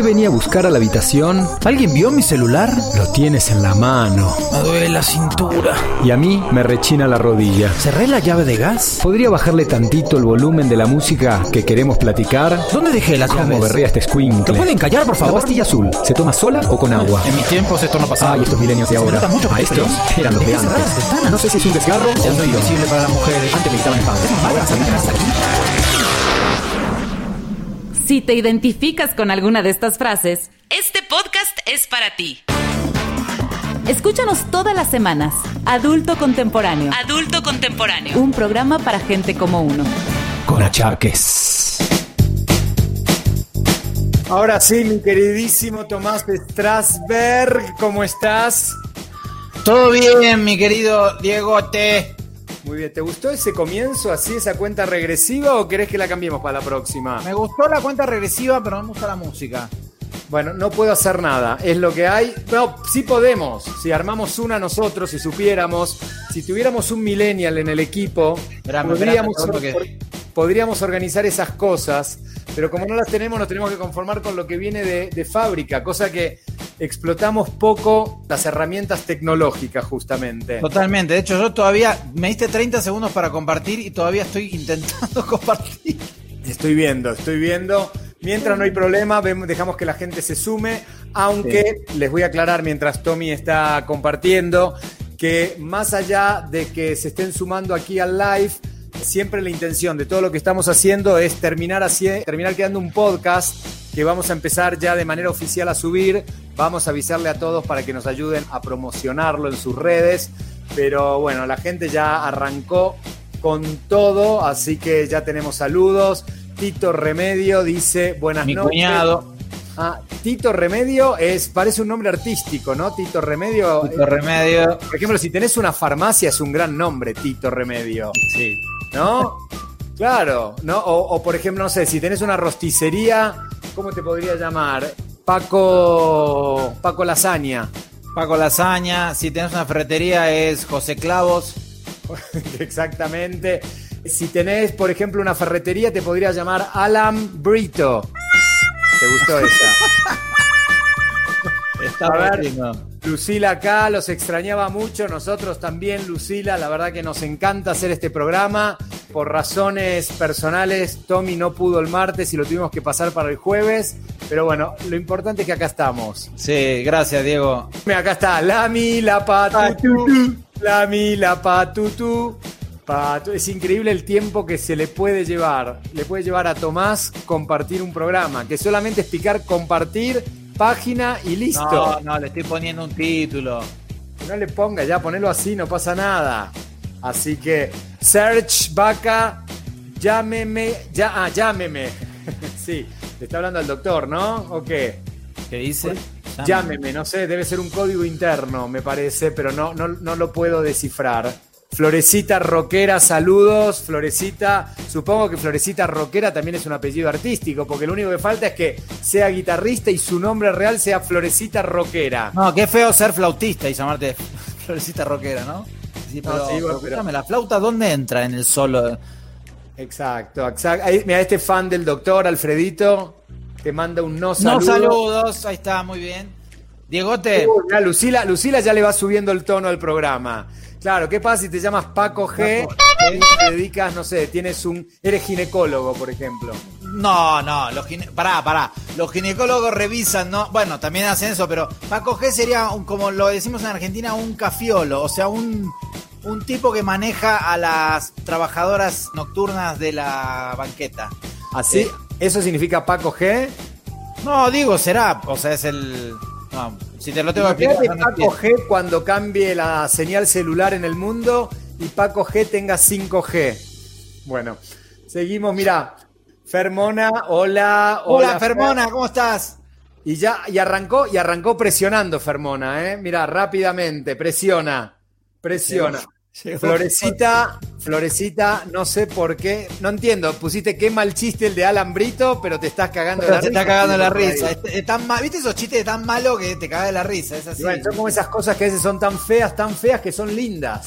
qué venía a buscar a la habitación? ¿Alguien vio mi celular? Lo tienes en la mano. Me duele la cintura. Y a mí me rechina la rodilla. ¿Cerré la llave de gas? ¿Podría bajarle tantito el volumen de la música que queremos platicar? ¿Dónde dejé las ¿Cómo llaves? berrea este squinkle? ¿Te pueden callar, por La favor? pastilla azul, ¿se toma sola o con agua? En mis tiempos esto no pasaba. Ay, estos milenios de ahora. mucho A estos eran los de ¿Por qué cerrar antes. No sé si es un desgarro o un para las mujeres. Antes militaban en padres, ahora se dedican a salir. Si te identificas con alguna de estas frases, este podcast es para ti. Escúchanos todas las semanas. Adulto Contemporáneo. Adulto Contemporáneo. Un programa para gente como uno. Con achaques. Ahora sí, mi queridísimo Tomás Strasberg, ¿cómo estás? Todo bien, mi querido Diego T. Muy bien, ¿te gustó ese comienzo, así, esa cuenta regresiva o querés que la cambiemos para la próxima? Me gustó la cuenta regresiva, pero no me gusta la música. Bueno, no puedo hacer nada, es lo que hay. No, sí podemos, si armamos una nosotros, si supiéramos, si tuviéramos un millennial en el equipo, podríamos, organizar esas cosas, pero como no las tenemos, nos tenemos que conformar con lo que viene de, de fábrica, cosa que explotamos poco las herramientas tecnológicas justamente. Totalmente. De hecho, yo todavía me diste 30 segundos para compartir y todavía estoy intentando compartir. Estoy viendo, estoy viendo. Mientras no hay problema, dejamos que la gente se sume, aunque les voy a aclarar mientras Tommy está compartiendo que más allá de que se estén sumando aquí al live, siempre la intención de todo lo que estamos haciendo es terminar, así, terminar quedando un podcast que vamos a empezar ya de manera oficial a subir. Vamos a avisarle a todos para que nos ayuden a promocionarlo en sus redes. Pero bueno, la gente ya arrancó con todo, así que ya tenemos saludos. Tito Remedio dice buenas Mi noches. cuñado, Ah, Tito Remedio es, parece un nombre artístico, ¿no? Tito Remedio. Tito Remedio. Por ejemplo, si tenés una farmacia es un gran nombre, Tito Remedio. Sí. ¿No? Claro, ¿no? O, o, por ejemplo, no sé, si tenés una rosticería, ¿cómo te podría llamar? Paco. Paco Lasaña. Paco Lasaña. Si tenés una ferretería es José Clavos. Exactamente. Si tenés, por ejemplo, una ferretería, te podría llamar Alan Brito. ¿Te gustó esa? Está A ver. Lucila acá, los extrañaba mucho, nosotros también, Lucila, la verdad que nos encanta hacer este programa. Por razones personales, Tommy no pudo el martes y lo tuvimos que pasar para el jueves, pero bueno, lo importante es que acá estamos. Sí, gracias, Diego. Acá está, Lami, la patutu, Lami, la patutu. Patu- Es increíble el tiempo que se le puede llevar. Le puede llevar a Tomás compartir un programa, que solamente es picar compartir, página y listo. No, no, le estoy poniendo un título. No le ponga, ya ponelo así, no pasa nada. Así que, Search Vaca, llámeme, ya, ah, llámeme. sí, le está hablando al doctor, ¿no? ¿O qué? ¿Qué dice? Llámeme, no sé, debe ser un código interno, me parece, pero no, no, no lo puedo descifrar. Florecita Roquera, saludos. Florecita, supongo que Florecita Roquera también es un apellido artístico, porque lo único que falta es que sea guitarrista y su nombre real sea Florecita Roquera. No, qué feo ser flautista y llamarte florecita rockera, ¿no? Sí, pero, No, sí, bueno, pero pero- ¿la flauta dónde entra en el solo? Exacto, exacto. Mira, este fan del doctor Alfredito te manda un no saludo. No saludos, ahí está, muy bien. Diegote, mirá, Lucila, Lucila ya le va subiendo el tono al programa. Claro, ¿qué pasa si te llamas Paco G y te dedicas, no sé, tienes un. eres ginecólogo, por ejemplo? no, no, los gine... pará, pará, los ginecólogos revisan, no, bueno, también hacen eso, pero Paco G sería, un, como lo decimos en Argentina, un cafiolo, o sea, un, un tipo que maneja a las trabajadoras nocturnas de la banqueta. ¿Así? Eh. ¿Eso significa Paco G? No, digo, será, o sea, es el... No, si te lo tengo que explicar... Paco. G cuando cambie la señal celular en el mundo y Paco G tenga 5G. Bueno, seguimos, mira. Fermona, hola, Hola, Fer. Fermona, ¿cómo estás? Y ya, y arrancó, y arrancó presionando Fermona, ¿eh? Mira, rápidamente, presiona, presiona. Llegó. Florecita, Florecita, no sé por qué, no entiendo, pusiste qué mal chiste el de Alan Brito, pero te estás cagando Pero la risa. está cagando la risa. Es- es tan ¿Viste esos chistes tan malos que te caga de la risa? Es así. Bueno, son como esas cosas que a veces son tan feas, tan feas que son lindas.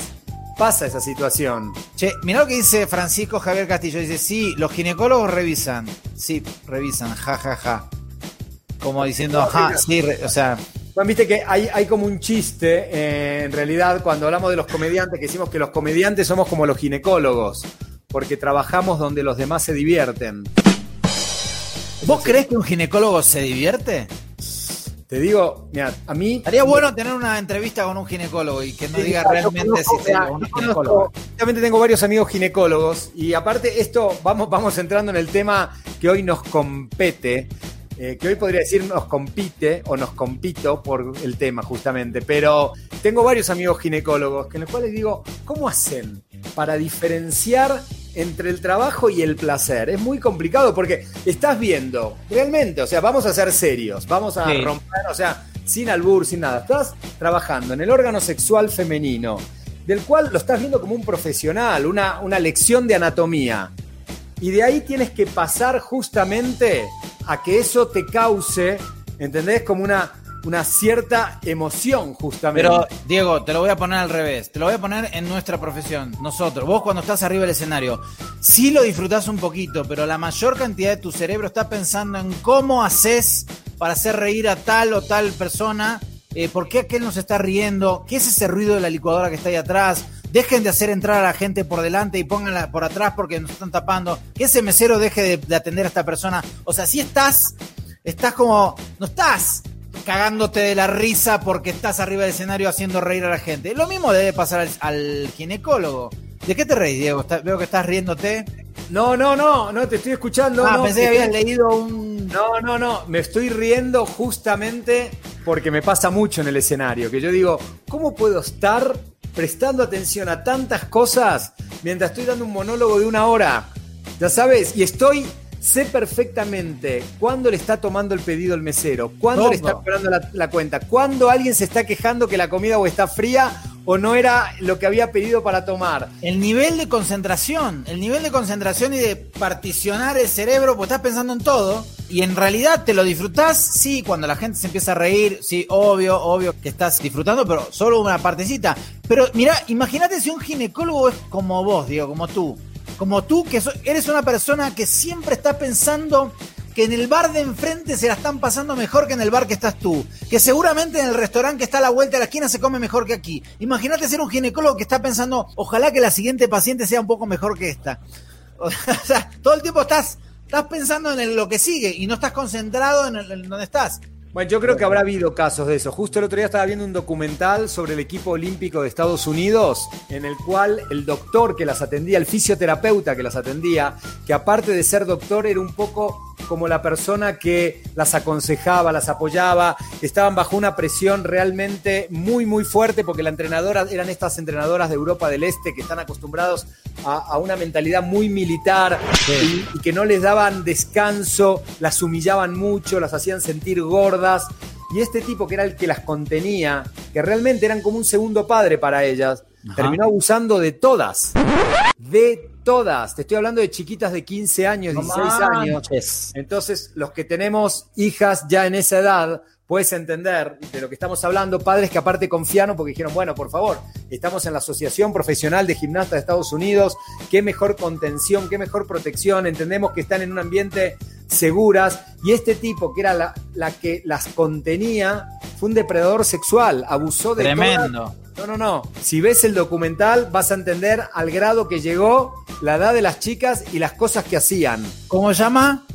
Pasa esa situación. Che, mirá lo que dice Francisco Javier Castillo. Dice, sí, los ginecólogos revisan. Sí, revisan, ja, ja, ja. como diciendo, ajá, sí, re- o sea, Bueno, viste que hay, hay como un chiste, eh, en realidad, cuando hablamos de los comediantes, que decimos que los comediantes somos como los ginecólogos, porque trabajamos donde los demás se divierten. ¿vos crees que un ginecólogo se divierte? Te digo, mira, a mí... Estaría bueno tener una entrevista con un ginecólogo y que Sí, diga realmente conozco, si se mira, un ginecólogo. Realmente tengo varios amigos ginecólogos y aparte esto, vamos, vamos entrando en el tema que hoy nos compete, eh, que hoy podría decir nos compite o nos compito por el tema justamente, pero tengo varios amigos ginecólogos que en los cuales digo, ¿cómo hacen para diferenciar entre el trabajo y el placer? Es muy complicado porque estás viendo, realmente, o sea, vamos a ser serios, vamos a Sí. romper, o sea, sin albur, sin nada, estás trabajando en el órgano sexual femenino del cual lo estás viendo como un profesional, una, una lección de anatomía. Y de ahí tienes que pasar justamente a que eso te cause, ¿entendés? Como una, una cierta emoción, justamente. Pero, Diego, te lo voy a poner al revés. Te lo voy a poner en nuestra profesión. Nosotros, vos cuando estás arriba del escenario, sí lo disfrutás un poquito, pero la mayor cantidad de tu cerebro está pensando en cómo haces para hacer reír a tal o tal persona. eh, ¿Por qué aquel nos está riendo? ¿Qué es ese ruido de la licuadora que está ahí atrás? Dejen de hacer entrar a la gente por delante y pónganla por atrás porque nos están tapando. Que ese mesero deje de, de atender a esta persona. O sea, si estás, estás como, no estás cagándote de la risa porque estás arriba del escenario haciendo reír a la gente. Lo mismo debe pasar al, al ginecólogo. ¿De qué te reís, Diego? Está- veo que estás riéndote. No, no, no, no, te estoy escuchando. ah, no, pensé que te- habías leído un... No, no, no, me estoy riendo justamente porque me pasa mucho en el escenario, que yo digo, ¿cómo puedo estar prestando atención a tantas cosas mientras estoy dando un monólogo de una hora? Ya sabes, y estoy, sé perfectamente cuándo le está tomando el pedido el mesero, cuándo le está cobrando la, la cuenta, cuándo alguien se está quejando que la comida o está fría o no era lo que había pedido para tomar. El nivel de concentración, el nivel de concentración y de particionar el cerebro, pues estás pensando en todo y en realidad te lo disfrutás, sí, cuando la gente se empieza a reír, sí, obvio, obvio que estás disfrutando, pero solo una partecita. Pero mira, imagínate si un ginecólogo es como vos, Diego, como tú, como tú que eres una persona que siempre está pensando que en el bar de enfrente se la están pasando mejor que en el bar que estás tú. Que seguramente en el restaurante que está a la vuelta de la esquina se come mejor que aquí. Imagínate ser un ginecólogo que está pensando, ojalá que la siguiente paciente sea un poco mejor que esta. O sea, todo el tiempo estás, estás pensando en lo que sigue y no estás concentrado en, el, en donde estás. Bueno, yo creo que habrá habido casos de eso. Justo el otro día estaba viendo un documental sobre el equipo olímpico de Estados Unidos, en el cual el doctor que las atendía, el fisioterapeuta que las atendía, que aparte de ser doctor era un poco como la persona que las aconsejaba, las apoyaba, estaban bajo una presión realmente muy, muy fuerte, porque la entrenadora eran estas entrenadoras de Europa del Este que están acostumbrados a, a una mentalidad muy militar y, y que no les daban descanso, las humillaban mucho, las hacían sentir gordas. Y este tipo que era el que las contenía, que realmente eran como un segundo padre para ellas, Ajá. terminó abusando de todas. De todas. Te estoy hablando de chiquitas de 15 años, 16 años. Entonces, los que tenemos hijas ya en esa edad, puedes entender de lo que estamos hablando, padres que aparte confiaron porque dijeron, bueno, por favor, estamos en la Asociación Profesional de Gimnastas de Estados Unidos, qué mejor contención, qué mejor protección, entendemos que están en un ambiente seguras y este tipo que era la, la que las contenía fue un depredador sexual, abusó de todas. Tremendo. No, no, no. Si ves el documental vas a entender al grado que llegó la edad de las chicas y las cosas que hacían. ¿Cómo llama?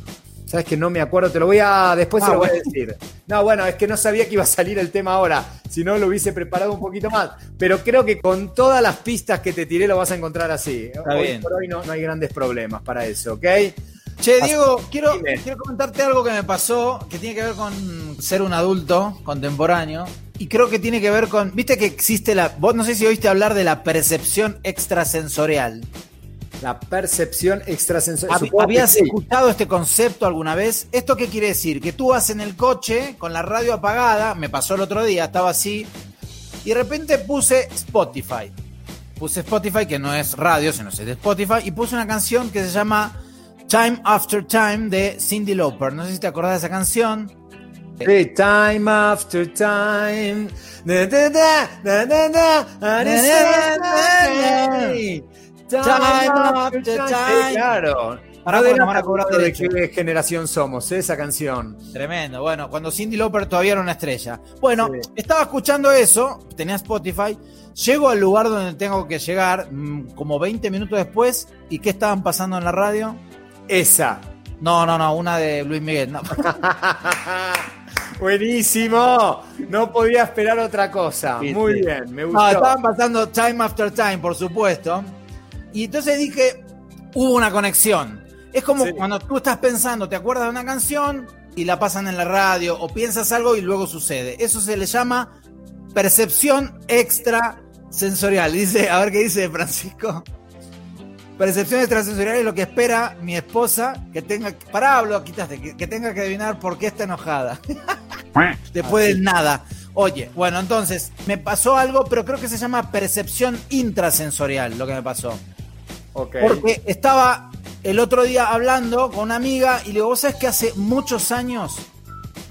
Sabes que no me acuerdo, te lo voy a. Después Ah, se lo voy a decir. No, bueno, es que no sabía que iba a salir el tema ahora. Si no, lo hubiese preparado un poquito más. Pero creo que con todas las pistas que te tiré lo vas a encontrar así. hoy bien. por hoy no, no hay grandes problemas para eso, ¿ok? Che, Diego, quiero, Dime. quiero comentarte algo que me pasó que tiene que ver con ser un adulto contemporáneo. Y creo que tiene que ver con. Viste que existe la. Vos no sé si oíste hablar de la percepción extrasensorial. La percepción extrasensorial. ¿Habías sí. escuchado este concepto alguna vez? ¿Esto qué quiere decir? Que tú vas en el coche con la radio apagada, me pasó el otro día, estaba así, y de repente puse Spotify. Puse Spotify, que no es radio, sino es de Spotify, y puse una canción que se llama Time After Time de Cindy Lauper. No sé si te acordás de esa canción. Sí, time after time. Time after time. Sí, claro. No porque de nos van a cobrar de derecho. qué generación somos, ¿eh? esa canción. Tremendo. Bueno, cuando Cindy Lauper todavía era una estrella. Bueno, Sí. estaba escuchando eso, tenía Spotify, llego al lugar donde tengo que llegar, mm, como 20 minutos después, ¿y qué estaban pasando en la radio? Esa. No, no, no, una de Luis Miguel. no. Buenísimo. No podía esperar otra cosa. Muy bien, me gustó. No, estaban pasando Time After Time, por supuesto. Y entonces dije, hubo una conexión. Es como Sí. cuando tú estás pensando, te acuerdas de una canción y la pasan en la radio, o piensas algo y luego sucede. Eso se le llama percepción extrasensorial. Dice, a ver qué dice Francisco. Percepción extrasensorial es lo que espera mi esposa que tenga. Pará, hablo, quitaste, que, que tenga que adivinar por qué está enojada. Después del nada. Oye, bueno, entonces, me pasó algo, pero creo que se llama percepción intrasensorial, lo que me pasó. Porque estaba el otro día hablando con una amiga y le digo, ¿vos sabés que hace muchos años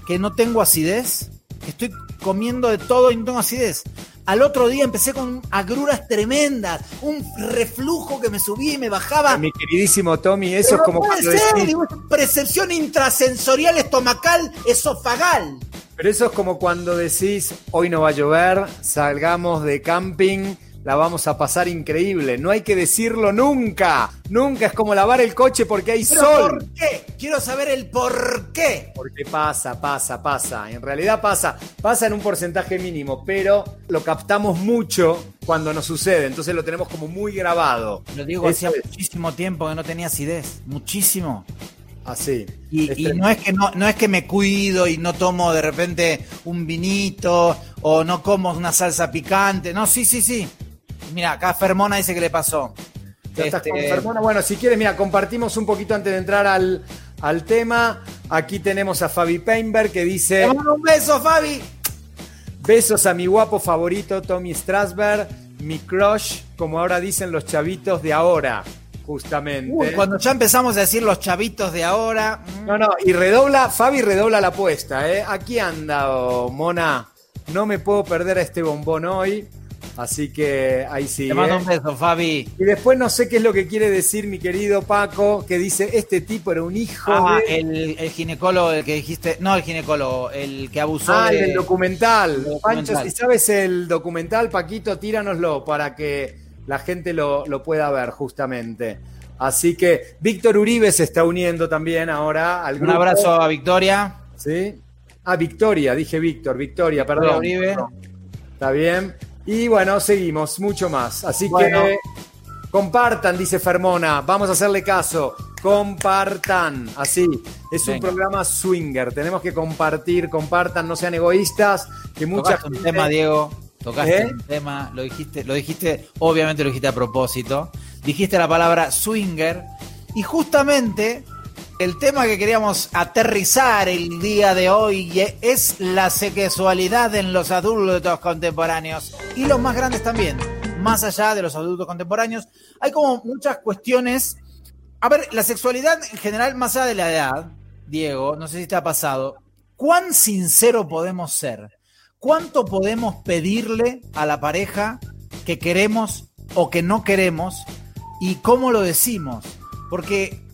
que no tengo acidez? Que estoy comiendo de todo y no tengo acidez. Al otro día empecé con agruras tremendas, un reflujo que me subía y me bajaba. Mi queridísimo Tommy, eso Pero es como puede ser, decís, digo, percepción intrasensorial estomacal esofagal. pero eso es como cuando decís, hoy no va a llover, salgamos de camping, la vamos a pasar increíble. No hay que decirlo nunca. Nunca es como lavar el coche porque hay ¿Pero sol. por qué? Quiero saber el por qué. Porque pasa, pasa, pasa. En realidad pasa. Pasa en un porcentaje mínimo, pero lo captamos mucho cuando nos sucede. Entonces lo tenemos como muy grabado. Lo digo, Eso hacía es muchísimo tiempo que no tenía acidez. Muchísimo. así. Y, Es y tremendo. no es que no, no es que me cuido y no tomo de repente un vinito o no como una salsa picante. No, sí, sí, sí. Mira, acá Fermona dice que le pasó. Ya estás Este, con Fermona. Bueno, si quieres, mira, compartimos un poquito antes de entrar al, al tema. Aquí tenemos a Fabi Peinberg que dice: un beso, Fabi. Besos a mi guapo favorito, Tommy Strasberg, mi crush, como ahora dicen los chavitos de ahora, justamente. Uy, cuando ya empezamos a decir los chavitos de ahora. mm, No, no, y redobla, Fabi redobla la apuesta, ¿eh? Aquí anda, oh, Mona. No me puedo perder a este bombón hoy. Así que ahí sí. Te mando ¿eh? un beso, Fabi. Y después no sé qué es lo que quiere decir mi querido Paco, que dice, este tipo era un hijo Ah, de... el, el ginecólogo, el que dijiste. No, el ginecólogo, el que abusó Ah, de. el documental. el documental. Pancho, si sabes el documental, Paquito, tíranoslo para que la gente lo, lo pueda ver justamente. Así que Víctor Uribe se está uniendo también ahora al Un abrazo a Victoria. ¿Sí? Ah, Victoria, dije Víctor, Victoria, perdón. Uribe. Está bien. Y bueno, seguimos, mucho más. Así Bueno. que compartan, dice Fermona. Vamos a hacerle caso. Compartan. Así. Es un programa swinger. Tenemos que compartir, compartan, no sean egoístas. Que mucha Tocaste un tema, Diego. Tocaste ¿Eh? un tema, lo dijiste, lo dijiste, obviamente lo dijiste a propósito. Dijiste la palabra swinger. Y justamente el tema que queríamos aterrizar el día de hoy es la sexualidad en los adultos contemporáneos. Y los más grandes también. Más allá de los adultos contemporáneos. Hay como muchas cuestiones. A ver, la sexualidad en general, más allá de la edad, Diego, no sé si te ha pasado. ¿Cuán sincero podemos ser? ¿Cuánto podemos pedirle a la pareja que queremos o que no queremos? ¿Y cómo lo decimos? Porque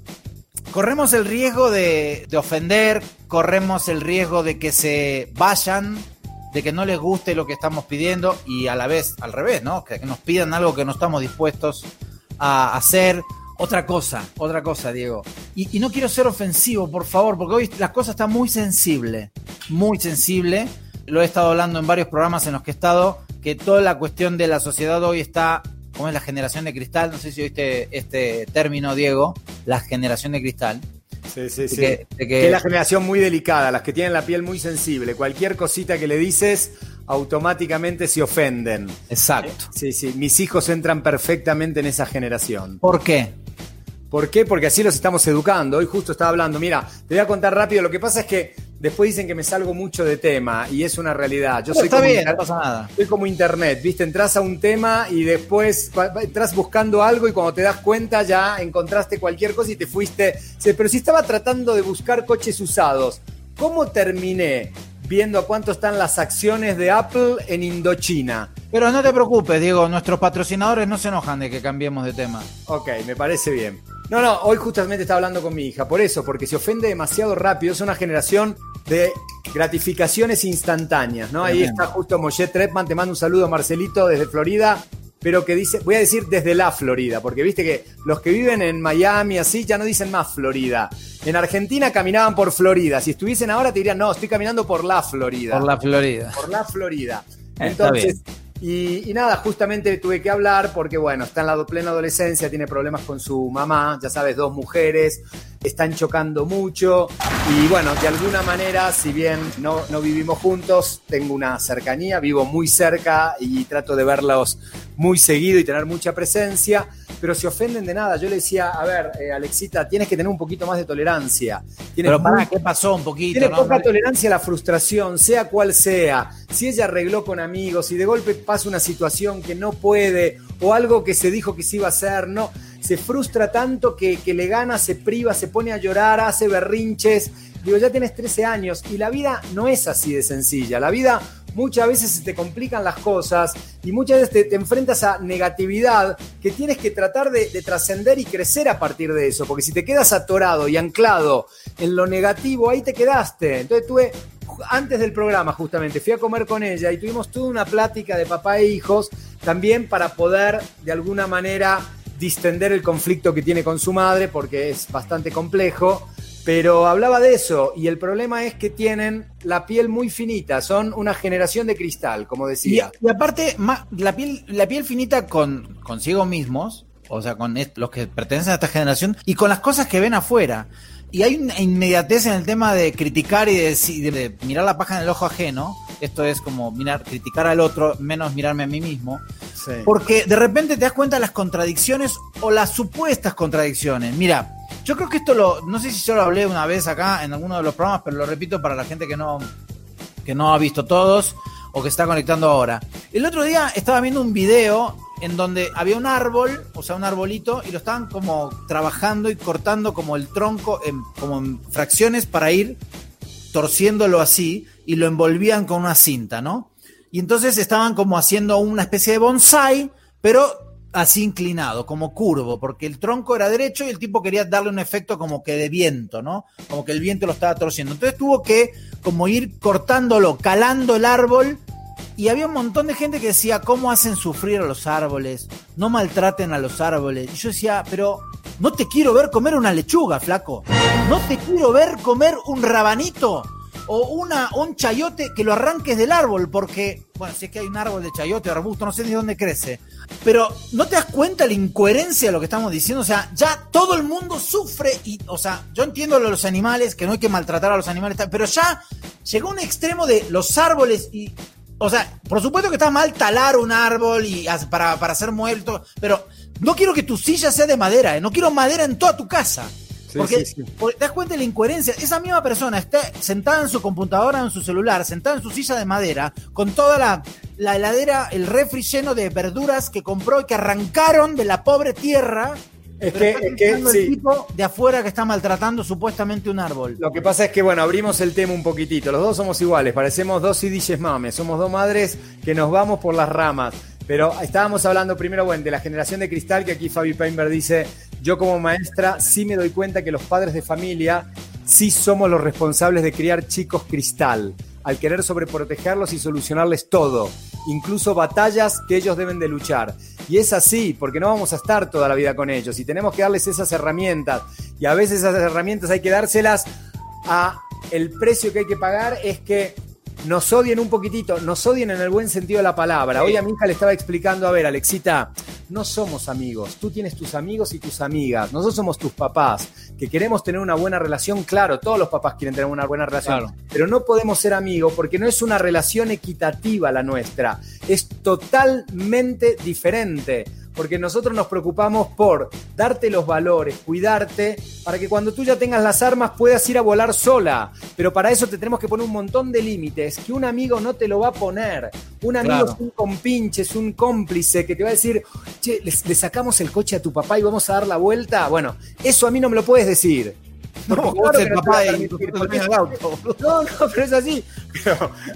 corremos el riesgo de, de ofender, corremos el riesgo de que se vayan, de que no les guste lo que estamos pidiendo y a la vez, al revés, ¿no? Que nos pidan algo que no estamos dispuestos a hacer. Otra cosa, otra cosa, Diego. Y, y no quiero ser ofensivo, por favor, porque hoy la cosa está muy sensible, muy sensible. Lo he estado hablando en varios programas en los que he estado, que toda la cuestión de la sociedad hoy está, como es la generación de cristal, no sé si oíste este término, Diego, la generación de cristal. Sí, sí, De sí. que- de que- Que es la generación muy delicada, las que tienen la piel muy sensible. Cualquier cosita que le dices, automáticamente se ofenden. Exacto. Sí, sí. Mis hijos entran perfectamente en esa generación. ¿Por qué? ¿Por qué? Porque así los estamos educando. Hoy justo estaba hablando. Mira, te voy a contar rápido. Lo que pasa es que después dicen que me salgo mucho de tema y es una realidad. Yo soy está como bien, inter- no pasa nada. soy como internet, ¿viste? Entras a un tema y después entras buscando algo y cuando te das cuenta ya encontraste cualquier cosa y te fuiste. Pero si estaba tratando de buscar coches usados, ¿cómo terminé viendo a cuánto están las acciones de Apple en Indochina? Pero no te preocupes, Diego, nuestros patrocinadores no se enojan de que cambiemos de tema. Ok, me parece bien. No, no, hoy justamente estaba hablando con mi hija, por eso, porque se ofende demasiado rápido, es una generación de gratificaciones instantáneas, ¿no? Ahí está justo Moshe Trepman, te mando un saludo Marcelito desde Florida, pero que dice, voy a decir desde la Florida, porque viste que los que viven en Miami así ya no dicen más Florida. En Argentina caminaban por Florida, si estuviesen ahora te dirían, no, estoy caminando por la Florida. Por la Florida. Por la Florida. Entonces, y, nada, justamente tuve que hablar porque, bueno, está en la plena adolescencia, tiene problemas con su mamá, ya sabes, dos mujeres, están chocando mucho y, bueno, de alguna manera, si bien no, no vivimos juntos, tengo una cercanía, vivo muy cerca y trato de verlos muy seguido y tener mucha presencia pero se ofenden de nada. Yo le decía, a ver, eh, Alexita, tienes que tener un poquito más de tolerancia. pero para, ¿qué pasó un poquito? Tienes poca tolerancia a la frustración, sea cual sea. Si ella arregló con amigos y de golpe pasa una situación que no puede o algo que se dijo que se iba a hacer, no, se frustra tanto que, que le gana, se priva, se pone a llorar, hace berrinches. Digo, ya tienes 13 años y la vida no es así de sencilla. La vida muchas veces se te complican las cosas y muchas veces te, enfrentas a negatividad que tienes que tratar de, trascender y crecer a partir de eso, porque si te quedas atorado y anclado en lo negativo, ahí te quedaste. Entonces tuve, antes del programa justamente, fui a comer con ella y tuvimos toda una plática de papá e hijos, también para poder de alguna manera distender el conflicto que tiene con su madre, porque es bastante complejo pero hablaba de eso y el problema es que tienen la piel muy finita, son una generación de cristal, como decía. Y, aparte, la piel, la piel finita con consigo mismos, o sea, con los que pertenecen a esta generación y con las cosas que ven afuera. Y hay una inmediatez en el tema de criticar y de, mirar la paja en el ojo ajeno. Esto es como mirar, criticar al otro, menos mirarme a mí mismo. Porque de repente te das cuenta de las contradicciones o las supuestas contradicciones. Mira, yo creo que esto lo, no sé si yo lo hablé una vez acá en alguno de los programas, pero lo repito para la gente que no, que no ha visto todos o que está conectando ahora. El otro día estaba viendo un video en donde había un árbol, o sea, un arbolito, y lo estaban como trabajando y cortando como el tronco, en, como en fracciones para ir torciéndolo así y lo envolvían con una cinta, ¿no? Y entonces estaban como haciendo una especie de bonsai, pero así inclinado, como curvo, porque el tronco era derecho y el tipo quería darle un efecto como que de viento, ¿no? Como que el viento lo estaba torciendo. Entonces tuvo que como ir cortándolo, calando el árbol y había un montón de gente que decía, ¿cómo hacen sufrir a los árboles? No maltraten a los árboles. Y yo decía, pero no te quiero ver comer una lechuga, flaco. No te quiero ver comer un rabanito o una, un chayote que lo arranques del árbol, porque, bueno, si es que hay un árbol de chayote o arbusto, no sé ni dónde crece, pero ¿no te das cuenta la incoherencia de lo que estamos diciendo? O sea, ya todo el mundo sufre y, o sea, yo entiendo los animales, que no hay que maltratar a los animales, pero ya llegó un extremo de los árboles y, o sea, por supuesto que está mal talar un árbol y para, para hacer muerto, pero no quiero que tu silla sea de madera, ¿eh? no quiero madera en toda tu casa porque, te das cuenta de la incoherencia. Esa misma persona está sentada en su computadora, en su celular, sentada en su silla de madera, con toda la, la heladera, el refri lleno de verduras que compró y que arrancaron de la pobre tierra. Es que, es que el tipo de afuera que está maltratando supuestamente un árbol. Lo que pasa es que, bueno, abrimos el tema un poquitito. Los dos somos iguales, parecemos dos idilles mames. Somos dos madres que nos vamos por las ramas. Pero estábamos hablando primero, bueno, de la generación de cristal, que aquí Fabi Painberg dice, yo como maestra sí me doy cuenta que los padres de familia sí somos los responsables de criar chicos cristal, al querer sobreprotegerlos y solucionarles todo, incluso batallas que ellos deben de luchar. Y es así, porque no vamos a estar toda la vida con ellos y tenemos que darles esas herramientas. Y a veces esas herramientas hay que dárselas a el precio que hay que pagar es que nos odien un poquitito, nos odien en el buen sentido de la palabra. Hoy a mi hija le estaba explicando, a ver, Alexita, no somos amigos, tú tienes tus amigos y tus amigas, nosotros somos tus papás, que queremos tener una buena relación, claro, todos los papás quieren tener una buena relación, pero no podemos ser amigos porque no es una relación equitativa la nuestra, es totalmente diferente porque nosotros nos preocupamos por darte los valores, cuidarte, para que cuando tú ya tengas las armas puedas ir a volar sola. Pero para eso te tenemos que poner un montón de límites que un amigo no te lo va a poner. Un amigo es un compinche, es un cómplice que te va a decir, che, le, sacamos el coche a tu papá y vamos a dar la vuelta. Bueno, eso a mí no me lo puedes decir. No, no, no, pero es así.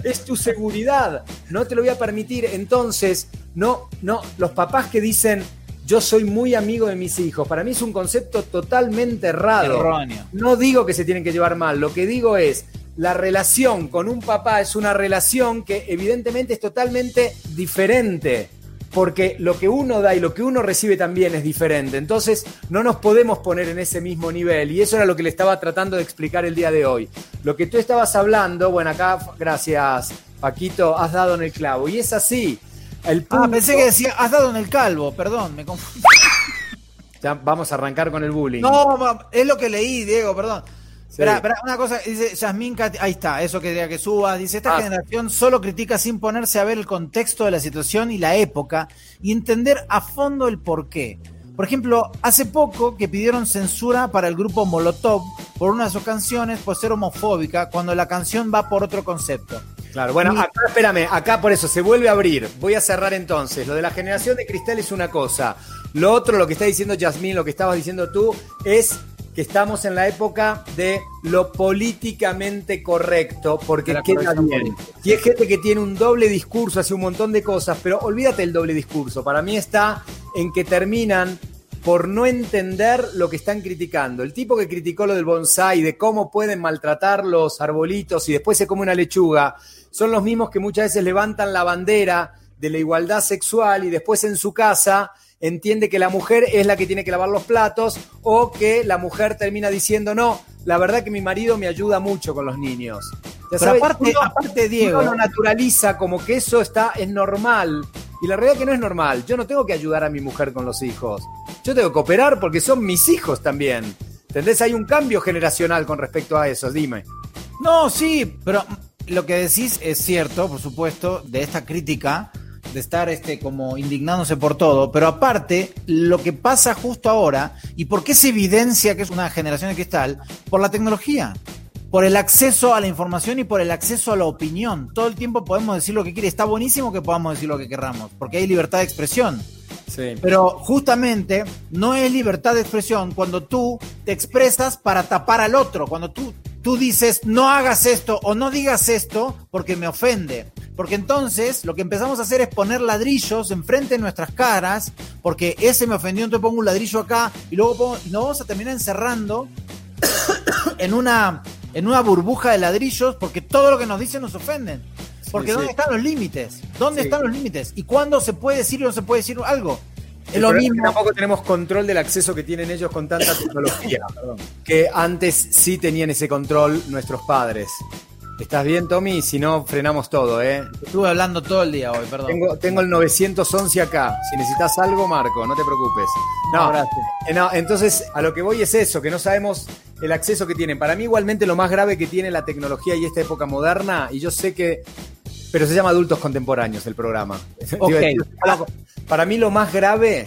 es tu seguridad. No te lo voy a permitir. Entonces, no, no, los papás que dicen, yo soy muy amigo de mis hijos. Para mí es un concepto totalmente errado. Erróneo. No digo que se tienen que llevar mal, lo que digo es, la relación con un papá es una relación que evidentemente es totalmente diferente, porque lo que uno da y lo que uno recibe también es diferente. Entonces no nos podemos poner en ese mismo nivel y eso era lo que le estaba tratando de explicar el día de hoy. Lo que tú estabas hablando, bueno, acá, gracias Paquito, has dado en el clavo. Y es así. El Ah, pensé que decía, has dado en el calvo, perdón, me confundí. Ya vamos a arrancar con el bullying. No, es lo que leí, Diego, perdón. Sí. Espera, espera, una cosa, dice Yasmín, ahí está, eso que quería que subas. Dice, esta Ah. generación solo critica sin ponerse a ver el contexto de la situación y la época y entender a fondo el porqué. Por ejemplo, hace poco que pidieron censura para el grupo Molotov por una de sus canciones por ser homofóbica, cuando la canción va por otro concepto. Claro, bueno, acá espérame, acá por eso se vuelve a abrir. Voy a cerrar entonces. Lo de la generación de cristal es una cosa. Lo otro, lo que está diciendo Yasmín, lo que estabas diciendo tú, es que estamos en la época de lo políticamente correcto, porque la queda bien. Y hay gente que tiene un doble discurso, hace un montón de cosas, pero olvídate el doble discurso. Para mí está en que terminan por no entender lo que están criticando. El tipo que criticó lo del bonsai, de cómo pueden maltratar los arbolitos y después se come una lechuga, son los mismos que muchas veces levantan la bandera de la igualdad sexual y después en su casa entiende que la mujer es la que tiene que lavar los platos o que la mujer termina diciendo, no, la verdad que mi marido me ayuda mucho con los niños. Ya Pero sabes, aparte, uno- aparte, Diego, uno lo naturaliza como que eso está, es normal. Y la realidad es que no es normal. Yo no tengo que ayudar a mi mujer con los hijos. Yo tengo que cooperar porque son mis hijos también. ¿Entendés? Hay un cambio generacional con respecto a eso. Dime. No, sí, pero lo que decís es cierto, por supuesto, de esta crítica, de estar este como indignándose por todo, pero aparte, lo que pasa justo ahora, y por qué se evidencia que es una generación de cristal, por la tecnología, por el acceso a la información y por el acceso a la opinión. Todo el tiempo podemos decir lo que quiere, está buenísimo que podamos decir lo que querramos, porque hay libertad de expresión. Sí. Pero justamente no es libertad de expresión cuando tú te expresas para tapar al otro, cuando tú, tú dices no hagas esto o no digas esto porque me ofende. Porque entonces lo que empezamos a hacer es poner ladrillos enfrente de nuestras caras, porque ese me ofendió, entonces pongo un ladrillo acá y luego pongo, y nos vamos a terminar encerrando en una, en una burbuja de ladrillos porque todo lo que nos dicen nos ofenden. Porque sí. ¿dónde están los límites? ¿Dónde Sí. están los límites? ¿Y cuándo se puede decir o no se puede decir algo? Es El lo problema es que mismo. tampoco tenemos control del acceso que tienen ellos con tanta tecnología. que antes sí tenían ese control nuestros padres. ¿Estás bien, Tommy? Si no, frenamos todo, ¿eh? Estuve hablando todo el día hoy, perdón. Tengo, tengo el 911 acá. Si necesitas algo, Marco, no te preocupes. No, No, gracias. eh, no, entonces a lo que voy es eso, que no sabemos el acceso que tienen. Para mí igualmente lo más grave que tiene la tecnología y esta época moderna, y yo sé que... Pero se llama Adultos Contemporáneos el programa. Para mí lo más grave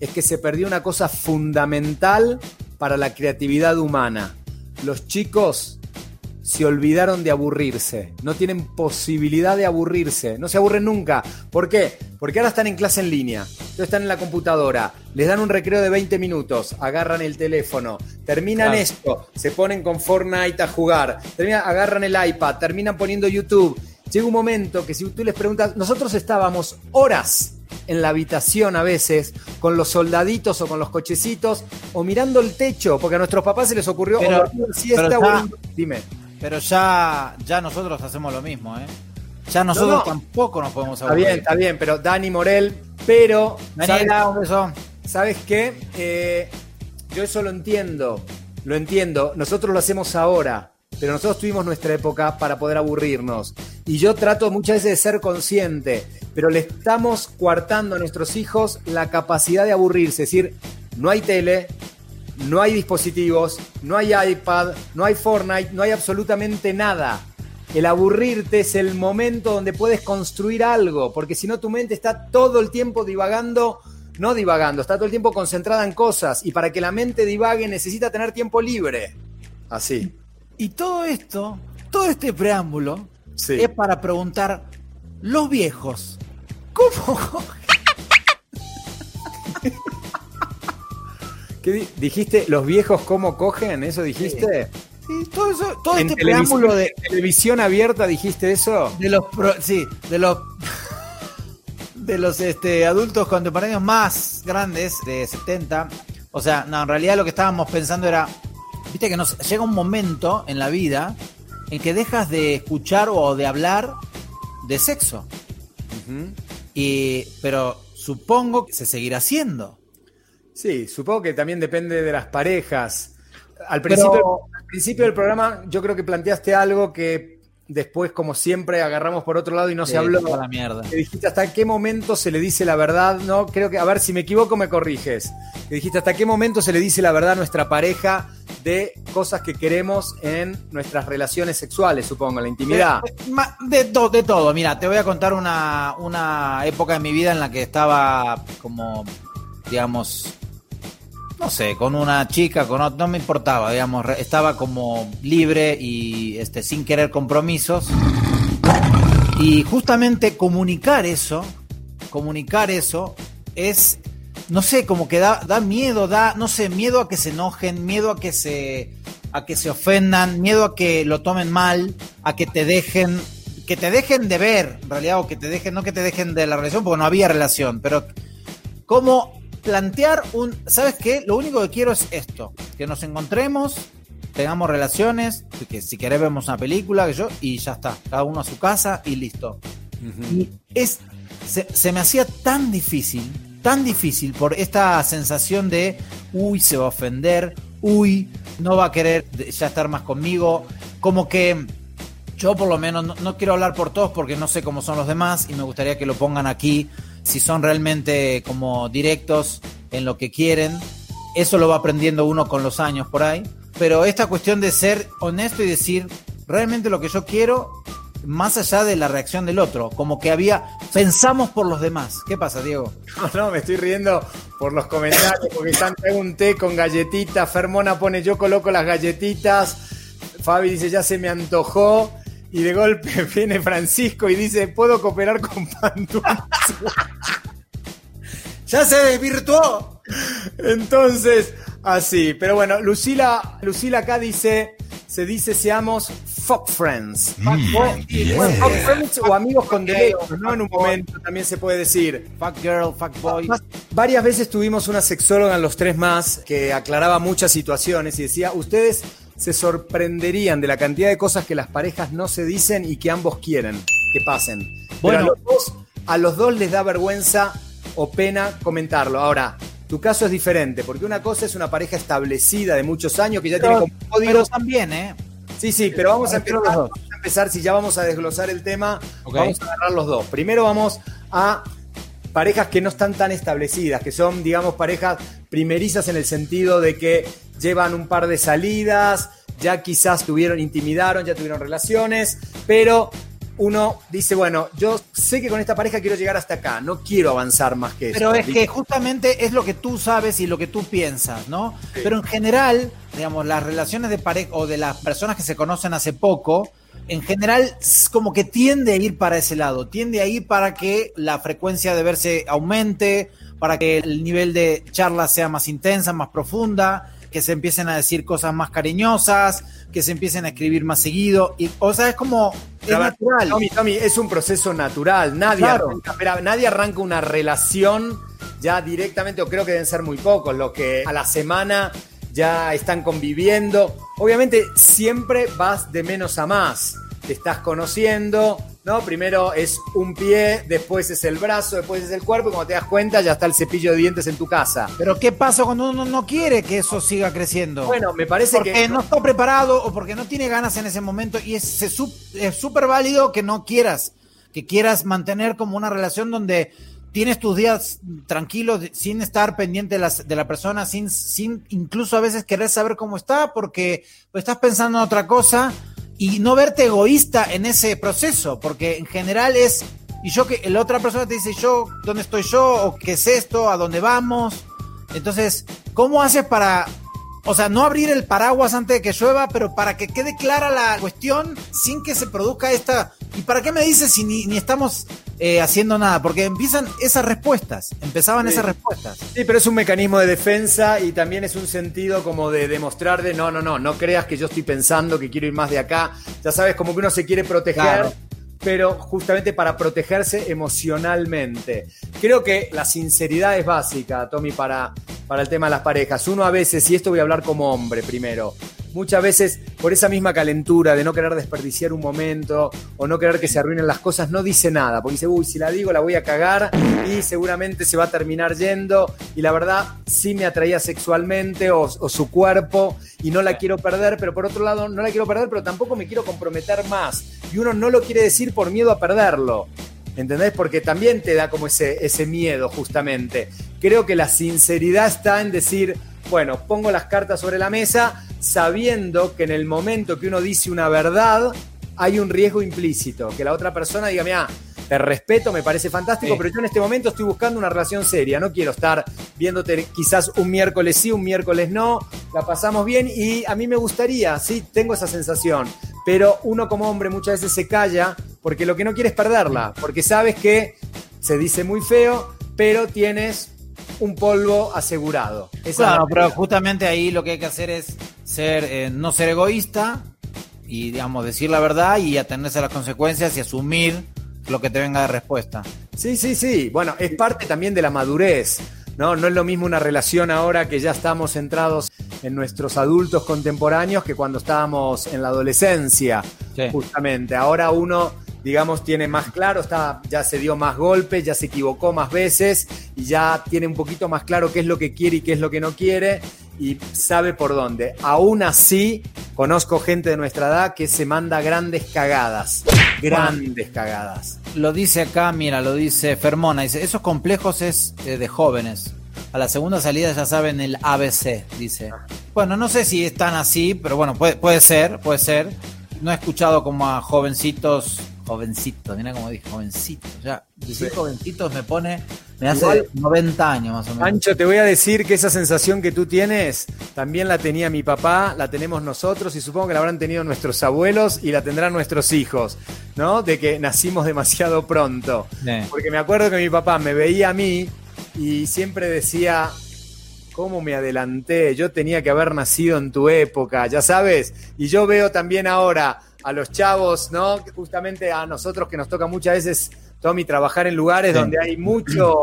es que se perdió una cosa fundamental para la creatividad humana. Los chicos se olvidaron de aburrirse. No tienen posibilidad de aburrirse. No se aburren nunca. ¿Por qué? Porque ahora están en clase en línea. Entonces están en la computadora. Les dan un recreo de 20 minutos. Agarran el teléfono. Terminan esto. Se ponen con Fortnite a jugar. Terminan, agarran el iPad. Terminan poniendo YouTube. Llega un momento que si tú les preguntas, nosotros estábamos horas en la habitación a veces con los soldaditos o con los cochecitos o mirando el techo porque a nuestros papás se les ocurrió Pero- o dormir siesta pero o ya- dime Pero ya, ya nosotros hacemos lo mismo, ¿eh? Ya nosotros no. tampoco nos podemos Está aburrir. bien, está bien, pero Dani Morel, pero Daniela, un beso. ¿sabes qué? Eh, yo eso lo entiendo, lo entiendo. Nosotros lo hacemos ahora, pero nosotros tuvimos nuestra época para poder aburrirnos. Y yo trato muchas veces de ser consciente, pero le estamos coartando a nuestros hijos la capacidad de aburrirse. Es decir, no hay tele, no hay dispositivos, no hay iPad, no hay Fortnite, no hay absolutamente nada. El aburrirte es el momento donde puedes construir algo, porque si no tu mente está todo el tiempo divagando, no divagando, está todo el tiempo concentrada en cosas, y para que la mente divague necesita tener tiempo libre. Así. Y todo esto, todo este preámbulo, Sí. es para preguntar, los viejos, ¿cómo? ¿Qué di- dijiste? ¿Los viejos cómo cogen? ¿Eso dijiste? Sí, todo eso, todo ¿En este preámbulo de, televisión abierta dijiste eso? de los, pro- sí, de los, de los este, adultos contemporáneos más grandes, de 70. O sea, no, en realidad lo que estábamos pensando era, viste que nos llega un momento en la vida en que dejas de escuchar o de hablar de sexo. y, pero supongo que se seguirá haciendo. Sí, supongo que también depende de las parejas. Al principio, al principio del programa yo creo que planteaste algo que después, como siempre, agarramos por otro lado y no se habló. La mierda. Que dijiste hasta qué momento se le dice la verdad, ¿no? Creo que, a ver, si me equivoco, me corriges. Que dijiste hasta qué momento se le dice la verdad a nuestra pareja de cosas que queremos en nuestras relaciones sexuales, supongo, la intimidad. De, de, de todo, mira, te voy a contar una, una época de mi vida en la que estaba como, digamos, no sé, con una chica, con no me importaba, digamos, estaba como libre y este, sin querer compromisos. Y justamente comunicar eso, comunicar eso es, no sé, como que da, da miedo, da, no sé, miedo a que se enojen, miedo a que se, a que se ofendan, miedo a que lo tomen mal, a que te dejen, que te dejen de ver, en realidad, o que te dejen, no que te dejen de la relación, porque no había relación, pero cómo plantear un, ¿sabes qué? Lo único que quiero es esto, que nos encontremos, tengamos relaciones, que si querés vemos una película, que yo, y ya está, cada uno a su casa y listo. Y es, se, se, me hacía tan difícil, tan difícil por esta sensación de, uy, se va a ofender, uy, no va a querer ya estar más conmigo, como que yo por lo menos no, no quiero hablar por todos porque no sé cómo son los demás y me gustaría que lo pongan aquí si son realmente como directos en lo que quieren. Eso lo va aprendiendo uno con los años por ahí. Pero esta cuestión de ser honesto y decir realmente lo que yo quiero, más allá de la reacción del otro, como que había, pensamos por los demás. ¿Qué pasa, Diego? No, no, me estoy riendo por los comentarios, porque están un té con galletitas, Fermona pone yo coloco las galletitas, Fabi dice ya se me antojó, y de golpe viene Francisco y dice, ¿puedo cooperar con Pantufla? ya se desvirtuó. Entonces, así. Pero bueno, Lucila, Lucila acá dice, se dice seamos fuck friends. Mm, fuck, yeah. fuck friends o amigos con derechos, ¿no? En un momento también se puede decir. Fuck girl, fuck boy. Varias veces tuvimos una sexóloga en los tres más que aclaraba muchas situaciones y decía, ustedes se sorprenderían de la cantidad de cosas que las parejas no se dicen y que ambos quieren que pasen. Bueno, a los, dos, a los dos les da vergüenza o pena comentarlo. Ahora, tu caso es diferente, porque una cosa es una pareja establecida de muchos años que ya pero, tiene como códigos también, ¿eh? Sí, sí, pero vamos a, empezar, vamos a empezar, si ya vamos a desglosar el tema, okay. vamos a agarrar los dos. Primero vamos a parejas que no están tan establecidas, que son, digamos, parejas primerizas en el sentido de que llevan un par de salidas, ya quizás tuvieron, intimidaron, ya tuvieron relaciones, pero uno dice, bueno, yo sé que con esta pareja quiero llegar hasta acá, no quiero avanzar más que eso. Pero es que justamente es lo que tú sabes y lo que tú piensas, ¿no? Sí. Pero en general, digamos, las relaciones de pareja o de las personas que se conocen hace poco, en general como que tiende a ir para ese lado, tiende a ir para que la frecuencia de verse aumente, para que el nivel de charla sea más intensa, más profunda, que se empiecen a decir cosas más cariñosas, que se empiecen a escribir más seguido. Y, o sea, es como. Es natural. Tommy, Tommy, es un proceso natural. Nadie, Claro. arranca, nadie arranca una relación ya directamente, o creo que deben ser muy pocos, los que a la semana ya están conviviendo. Obviamente, siempre vas de menos a más. Te estás conociendo, ¿no? Primero es un pie, después es el brazo, después es el cuerpo, y cuando te das cuenta ya está el cepillo de dientes en tu casa. Pero ¿qué pasa cuando uno no quiere que eso siga creciendo? Bueno, me parece porque que. no está preparado o porque no tiene ganas en ese momento y es súper válido que no quieras, que quieras mantener como una relación donde tienes tus días tranquilos sin estar pendiente de, la persona, sin, sin incluso a veces querer saber cómo está porque pues, estás pensando en otra cosa y no verte egoísta en ese proceso, porque en general es, y yo que la otra persona te dice yo, ¿dónde estoy yo? ¿O qué es esto? ¿A dónde vamos? Entonces, ¿cómo haces para, o sea, no abrir el paraguas antes de que llueva, pero para que quede clara la cuestión sin que se produzca esta... ¿Y para qué me dices si ni estamos eh, haciendo nada? Porque empiezan esas respuestas, empezaban Sí. esas respuestas. Sí, pero es un mecanismo de defensa y también es un sentido como de demostrar de no, no, no, no creas que yo estoy pensando que quiero ir más de acá. Ya sabes, como que uno se quiere proteger Claro. pero justamente para protegerse emocionalmente. Creo que la sinceridad es básica, Tommy, para, para el tema de las parejas. Uno a veces, y esto voy a hablar como hombre primero, muchas veces por esa misma calentura de no querer desperdiciar un momento o no querer que se arruinen las cosas, no dice nada, porque dice, uy, si la digo la voy a cagar y seguramente se va a terminar yendo y la verdad sí me atraía sexualmente o, o su cuerpo y no la quiero perder, pero por otro lado no la quiero perder, pero tampoco me quiero comprometer más. Y uno no lo quiere decir por miedo a perderlo. ¿Entendés? Porque también te da como ese, ese miedo, justamente. Creo que la sinceridad está en decir, bueno, pongo las cartas sobre la mesa sabiendo que en el momento que uno dice una verdad, hay un riesgo implícito. Que la otra persona diga, mira, te respeto, me parece fantástico, Sí. pero yo en este momento estoy buscando una relación seria. No quiero estar viéndote quizás un miércoles sí, un miércoles no. La pasamos bien y a mí me gustaría, sí, tengo esa sensación. Pero uno como hombre muchas veces se calla porque lo que no quiere es perderla. Porque sabes que se dice muy feo, pero tienes un polvo asegurado. Esa es Claro, la pero justamente ahí lo que hay que hacer es ser, eh, no ser egoísta y, digamos, decir la verdad y atenerse a las consecuencias y asumir lo que te venga de respuesta. Sí, sí, sí. Bueno, es parte también de la madurez. ¿no? no es lo mismo una relación ahora que ya estamos centrados en nuestros adultos contemporáneos que cuando estábamos en la adolescencia, Sí. justamente. Ahora uno, digamos, tiene más claro, está, ya se dio más golpes, ya se equivocó más veces y ya tiene un poquito más claro qué es lo que quiere y qué es lo que no quiere y sabe por dónde. Aún así, conozco gente de nuestra edad que se manda grandes cagadas. Grandes cagadas. Lo dice acá, mira, lo dice Fermona, dice, esos complejos es eh, de jóvenes. A la segunda salida ya saben el ABC, dice. Bueno, no sé si es tan así, pero bueno, puede, puede ser, puede ser. No he escuchado como a jovencitos, jovencitos, mira como dije, jovencitos. Ya, decir Sí. jovencitos me pone, me hace Igual- 90 años más o menos. Ancho, te voy a decir que esa sensación que tú tienes también la tenía mi papá, la tenemos nosotros y supongo que la habrán tenido nuestros abuelos y la tendrán nuestros hijos, ¿no? De que nacimos demasiado pronto. Sí. Porque me acuerdo que mi papá me veía a mí y siempre decía, ¿cómo me adelanté? Yo tenía que haber nacido en tu época, ya sabes. Y yo veo también ahora a los chavos, ¿no? Justamente a nosotros que nos toca muchas veces, Tommy, trabajar en lugares Sí. donde hay muchos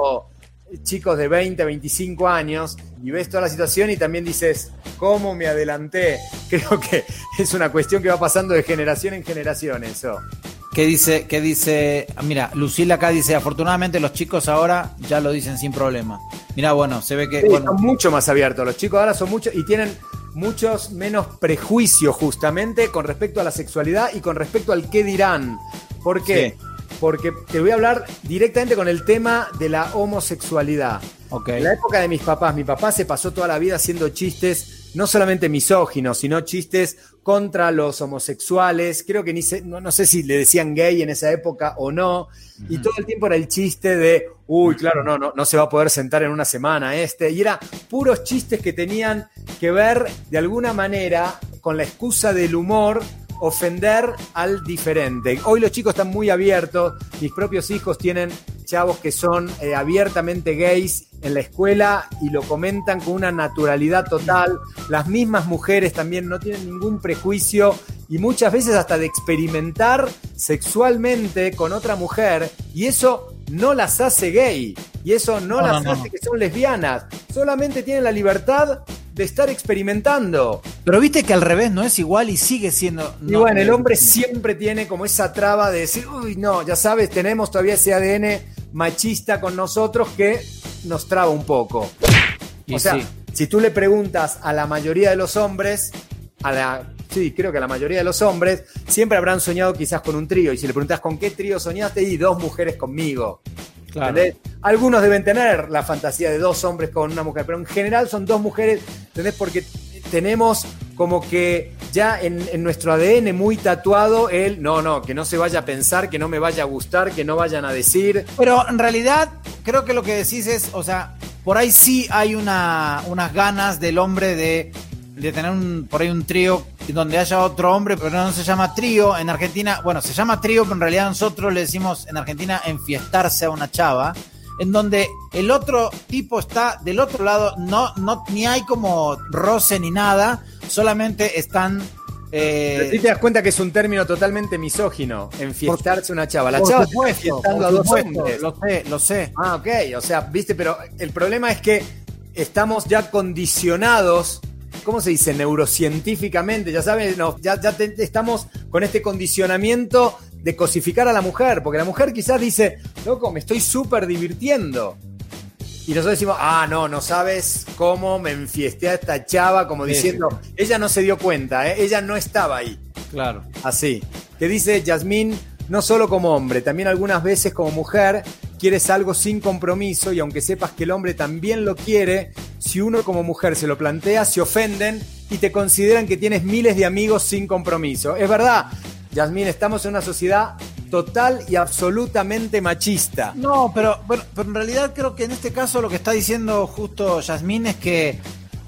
chicos de 20, 25 años y ves toda la situación y también dices, ¿cómo me adelanté? Creo que es una cuestión que va pasando de generación en generación eso. ¿Qué dice? ¿Qué dice? Ah, Mira, Lucila acá dice, afortunadamente los chicos ahora ya lo dicen sin problema. Mira, bueno, se ve que... Sí, bueno, son mucho más abiertos. Los chicos ahora son muchos y tienen muchos menos prejuicios justamente con respecto a la sexualidad y con respecto al qué dirán. ¿Por qué? Sí. Porque te voy a hablar directamente con el tema de la homosexualidad. ok. En la época de mis papás, mi papá se pasó toda la vida haciendo chistes, no solamente misóginos, sino chistes contra los homosexuales. Creo que ni sé, no, no sé si le decían gay en esa época o no. Y todo el tiempo era el chiste de, uy, claro, no, no, no se va a poder sentar en una semana este. Y era puros chistes que tenían que ver de alguna manera con la excusa del humor ofender al diferente. Hoy los chicos están muy abiertos, mis propios hijos tienen chavos que son eh, abiertamente gays en la escuela y lo comentan con una naturalidad total. Las mismas mujeres también no tienen ningún prejuicio y muchas veces hasta de experimentar sexualmente con otra mujer y eso no las hace gay y eso no, No, las no, hace no. que son lesbianas. Solamente tienen la libertad de estar experimentando. Pero viste que al revés no es igual y sigue siendo... Y no, bueno, el hombre siempre tiene como esa traba de decir, uy, no, ya sabes, tenemos todavía ese ADN machista con nosotros que nos traba un poco. y o sea, sí. si tú le preguntas a la mayoría de los hombres, a la, sí, creo que la mayoría de los hombres, siempre habrán soñado quizás con un trío. Y si le preguntas con qué trío soñaste, y dos mujeres conmigo. Claro. ¿entendés? Algunos deben tener la fantasía de dos hombres con una mujer, pero en general son dos mujeres, ¿entendés? Porque tenemos como que ya en, en nuestro ADN muy tatuado el, no, no, que no se vaya a pensar, que no me vaya a gustar, que no vayan a decir. Pero en realidad creo que lo que decís es, o sea, por ahí sí hay una, unas ganas del hombre de, de tener un, por ahí un trío donde haya otro hombre, pero no se llama trío. En Argentina, bueno, se llama trío, pero en realidad nosotros le decimos en Argentina enfiestarse a una chava, en donde el otro tipo está del otro lado, no, no, ni hay como roce ni nada, solamente están Eh, te das cuenta que es un término totalmente misógino, enfiestarse una chava. La chava supuesto, está a dos supuesto, hombres. Lo sé, lo sé. Ah, ok, o sea, viste, pero el problema es que estamos ya condicionados, ¿cómo se dice? Neurocientíficamente, ya sabes, no, ya, ya te- estamos con este condicionamiento de cosificar a la mujer, porque la mujer quizás dice, loco, me estoy súper divirtiendo. Y nosotros decimos, ah, no, no sabes cómo me enfiesté a esta chava, como Sí, diciendo, ella no se dio cuenta, ¿eh? ella no estaba ahí. Claro. Así. Que dice Yasmín, no solo como hombre, también algunas veces como mujer, quieres algo sin compromiso y aunque sepas que el hombre también lo quiere, si uno como mujer se lo plantea, se ofenden y te consideran que tienes miles de amigos sin compromiso. Es verdad, Yasmín, estamos en una sociedad total y absolutamente machista. No, pero, pero en realidad creo que en este caso lo que está diciendo justo Yasmín es que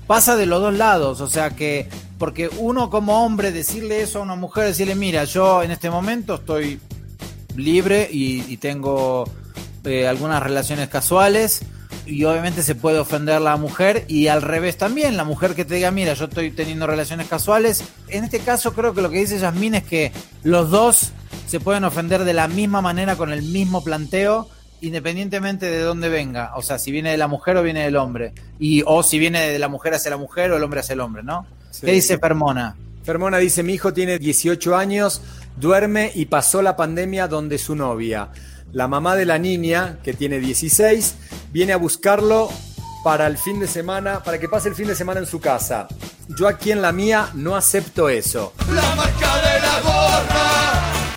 pasa de los dos lados, o sea que porque uno como hombre decirle eso a una mujer, decirle, mira, yo en este momento estoy libre y, tengo eh, algunas relaciones casuales y obviamente se puede ofender la mujer y al revés también, la mujer que te diga, mira, yo estoy teniendo relaciones casuales. En este caso creo que lo que dice Yasmín es que los dos se pueden ofender de la misma manera con el mismo planteo independientemente de dónde venga, o sea, si viene de la mujer o viene del hombre, y o si viene de la mujer hacia la mujer o el hombre hacia el hombre, ¿no? Sí. ¿Qué dice Permona? Fermona dice, mi hijo tiene 18 años, duerme y pasó la pandemia donde su novia. La mamá de la niña, que tiene 16, viene a buscarlo para el fin de semana, para que pase el fin de semana en su casa. Yo aquí en la mía no acepto eso.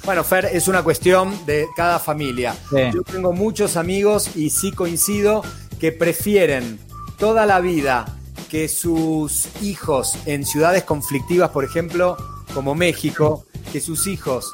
Bueno, Fer, es una cuestión de cada familia. Sí. Yo tengo muchos amigos y sí coincido que prefieren toda la vida que sus hijos en ciudades conflictivas, por ejemplo, como México, que sus hijos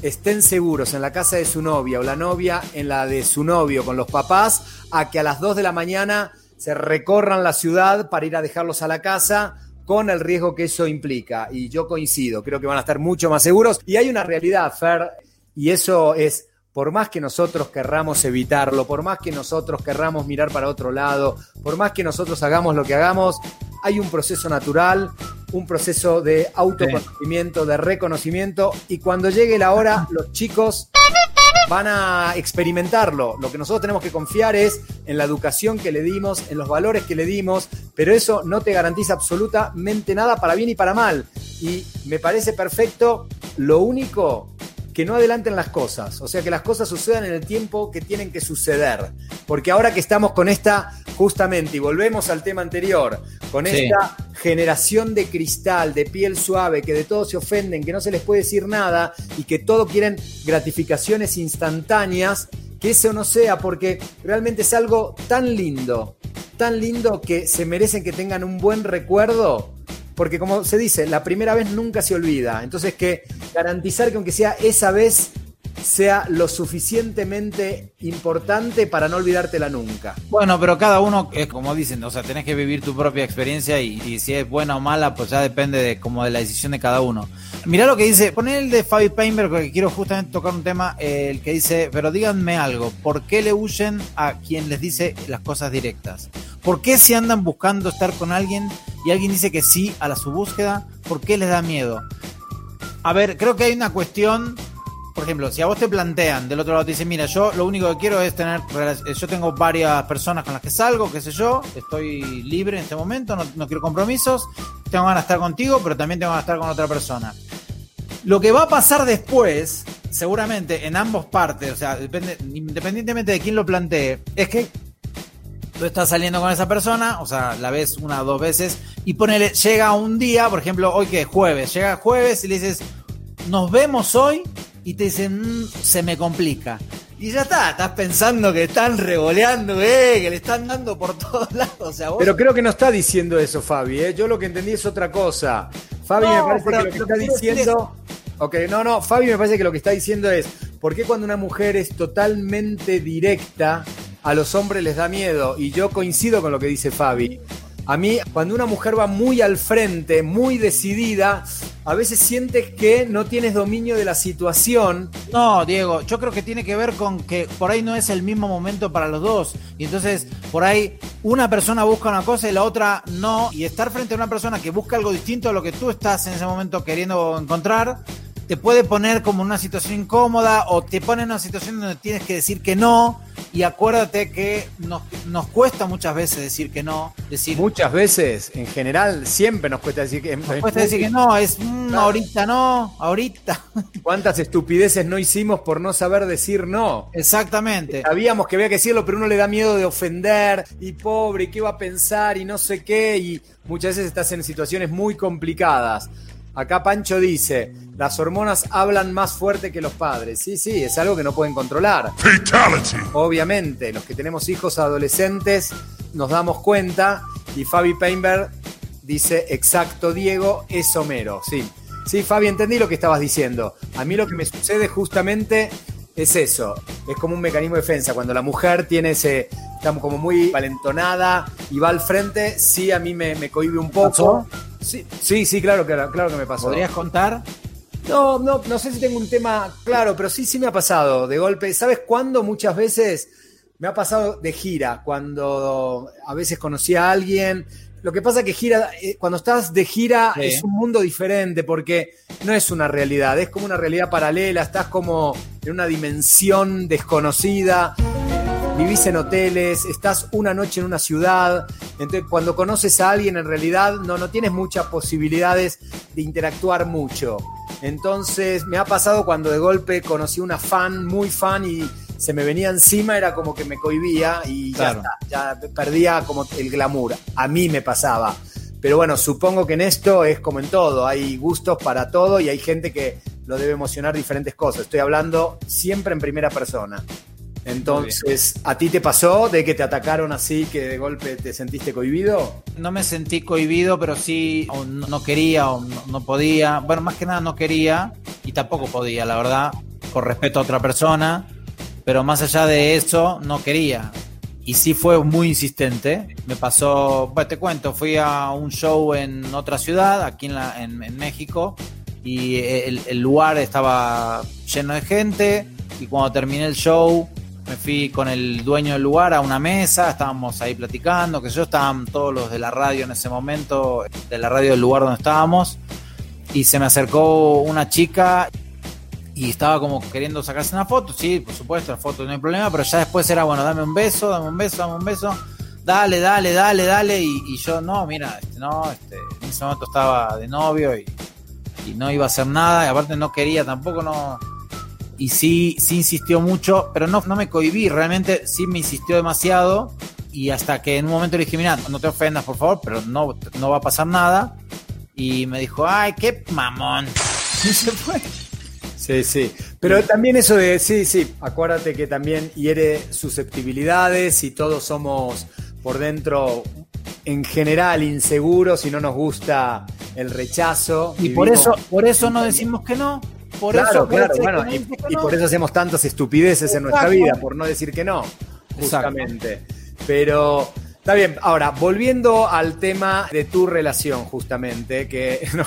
estén seguros en la casa de su novia o la novia en la de su novio con los papás, a que a las 2 de la mañana se recorran la ciudad para ir a dejarlos a la casa con el riesgo que eso implica. Y yo coincido, creo que van a estar mucho más seguros. Y hay una realidad, Fer, y eso es, por más que nosotros querramos evitarlo, por más que nosotros querramos mirar para otro lado, por más que nosotros hagamos lo que hagamos, hay un proceso natural, un proceso de autoconocimiento, de reconocimiento, y cuando llegue la hora, los chicos van a experimentarlo. Lo que nosotros tenemos que confiar es en la educación que le dimos, en los valores que le dimos, pero eso no te garantiza absolutamente nada para bien y para mal. Y me parece perfecto, lo único que no adelanten las cosas, o sea, que las cosas sucedan en el tiempo que tienen que suceder. Porque ahora que estamos con esta, justamente, y volvemos al tema anterior, con Sí. esta generación de cristal, de piel suave, que de todo se ofenden, que no se les puede decir nada y que todo quieren gratificaciones instantáneas, que eso no sea, porque realmente es algo tan lindo, tan lindo que se merecen que tengan un buen recuerdo. Porque como se dice, la primera vez nunca se olvida. Entonces que garantizar que aunque sea esa vez, sea lo suficientemente importante para no olvidártela nunca. Bueno, pero cada uno, es como dicen, o sea, tenés que vivir tu propia experiencia y, si es buena o mala, pues ya depende de como de la decisión de cada uno. Mirá lo que dice, poné el de Fabi Painberg, porque quiero justamente tocar un tema, eh, el que dice, pero díganme algo, ¿por qué le huyen a quien les dice las cosas directas? ¿Por qué si andan buscando estar con alguien y alguien dice que sí a la su búsqueda, ¿por qué les da miedo? A ver, creo que hay una cuestión por ejemplo, si a vos te plantean del otro lado, te dicen, mira, yo lo único que quiero es tener, eh, yo tengo varias personas con las que salgo, qué sé yo, estoy libre en este momento, no, no quiero compromisos, tengo ganas de estar contigo, pero también tengo ganas de estar con otra persona. Lo que va a pasar después, seguramente en ambos partes, o sea, depende, independientemente de quién lo plantee, es que tú estás saliendo con esa persona, o sea, la ves una o dos veces, y ponele, llega un día, por ejemplo, hoy que es jueves, llega jueves y le dices, nos vemos hoy, y te dicen, "Mm, se me complica. Y ya está, estás pensando que están revoleando, eh, que le están dando por todos lados. O sea, vos Pero creo que no está diciendo eso, Fabi. ¿eh? Yo lo que entendí es otra cosa. Fabi No, me parece pero que lo que está diciendo. Ok, no, no, Fabi me parece que lo que está diciendo es: ¿por qué cuando una mujer es totalmente directa, a los hombres les da miedo? Y yo coincido con lo que dice Fabi. A mí, cuando una mujer va muy al frente, muy decidida, a veces sientes que no tienes dominio de la situación. No, Diego, yo creo que tiene que ver con que por ahí no es el mismo momento para los dos. Y entonces, por ahí, una persona busca una cosa y la otra no. Y estar frente a una persona que busca algo distinto a lo que tú estás en ese momento queriendo encontrar, te puede poner como una situación incómoda o te pone en una situación donde tienes que decir que no. Y acuérdate que nos, nos cuesta muchas veces decir que no. Decir, Muchas veces, en general, siempre nos cuesta decir que. nos cuesta decir que no, es mm, Claro. ahorita no, ahorita. ¿Cuántas estupideces no hicimos por no saber decir no? Exactamente. Sabíamos que había que decirlo, pero uno le da miedo de ofender y pobre, y qué va a pensar y no sé qué, y muchas veces estás en situaciones muy complicadas. Acá Pancho dice, las hormonas hablan más fuerte que los padres. Sí, sí, es algo que no pueden controlar. Fatality. Obviamente, los que tenemos hijos adolescentes nos damos cuenta y Fabi Painberg dice, exacto Diego, es Homero. Sí, sí, Fabi, entendí lo que estabas diciendo. A mí lo que me sucede justamente es eso, es como un mecanismo de defensa. Cuando la mujer tiene ese, estamos como muy valentonada y va al frente, sí, a mí me, me cohibe un poco. Sí, sí, sí, claro, que, claro que me pasó. ¿Podrías contar? No, no, no sé si tengo un tema claro, pero sí, sí me ha pasado de golpe. ¿Sabes cuándo? Muchas veces me ha pasado de gira, cuando a veces conocí a alguien. Lo que pasa que gira, eh, cuando estás de gira Sí. es un mundo diferente porque no es una realidad, es como una realidad paralela, estás como en una dimensión desconocida vivís en hoteles, estás una noche en una ciudad, entonces cuando conoces a alguien en realidad no, no tienes muchas posibilidades de interactuar mucho. Entonces me ha pasado cuando de golpe conocí una fan, muy fan y se me venía encima, era como que me cohibía y Claro. ya está, ya perdía como el glamour. A mí me pasaba. Pero bueno, supongo que en esto es como en todo, hay gustos para todo y hay gente que lo debe emocionar diferentes cosas. Estoy hablando siempre en primera persona. Entonces, ¿a ti te pasó de que te atacaron así, que de golpe te sentiste cohibido? No me sentí cohibido, pero sí o no quería o no, podía. Bueno, más que nada no quería y tampoco podía, la verdad, con respeto a otra persona. Pero más allá de eso, no quería. Y sí fue muy insistente. Me pasó, te cuento, fui a un show en otra ciudad, aquí en, en México, y el, el lugar estaba lleno de gente. Y cuando terminé el show, me fui con el dueño del lugar a una mesa, estábamos ahí platicando, que yo estaban todos los de la radio en ese momento, de la radio del lugar donde estábamos, y se me acercó una chica y estaba como queriendo sacarse una foto, sí, por supuesto, la foto no hay problema, pero ya después era, bueno, dame un beso, dame un beso, dame un beso, dale, dale, dale, dale, y, yo, no, mira, este, no, este, en ese momento estaba de novio y, y no iba a hacer nada, y aparte no quería, tampoco no y sí, sí insistió mucho, pero no, no me cohibí, realmente sí me insistió demasiado y hasta que en un momento le dije, mira, no te ofendas por favor, pero no, no va a pasar nada. Y me dijo, ay, qué mamón. Y se fue. Sí, sí. Pero también eso de, sí, sí, acuérdate que también hiere susceptibilidades y todos somos por dentro en general inseguros y no nos gusta el rechazo. Y por eso, por eso no decimos que no. Por claro, eso, claro, bueno, no y, por eso hacemos tantas estupideces en nuestra vida, por no decir que no, Exacto. justamente. Pero está bien, ahora, volviendo al tema de tu relación, justamente, que no,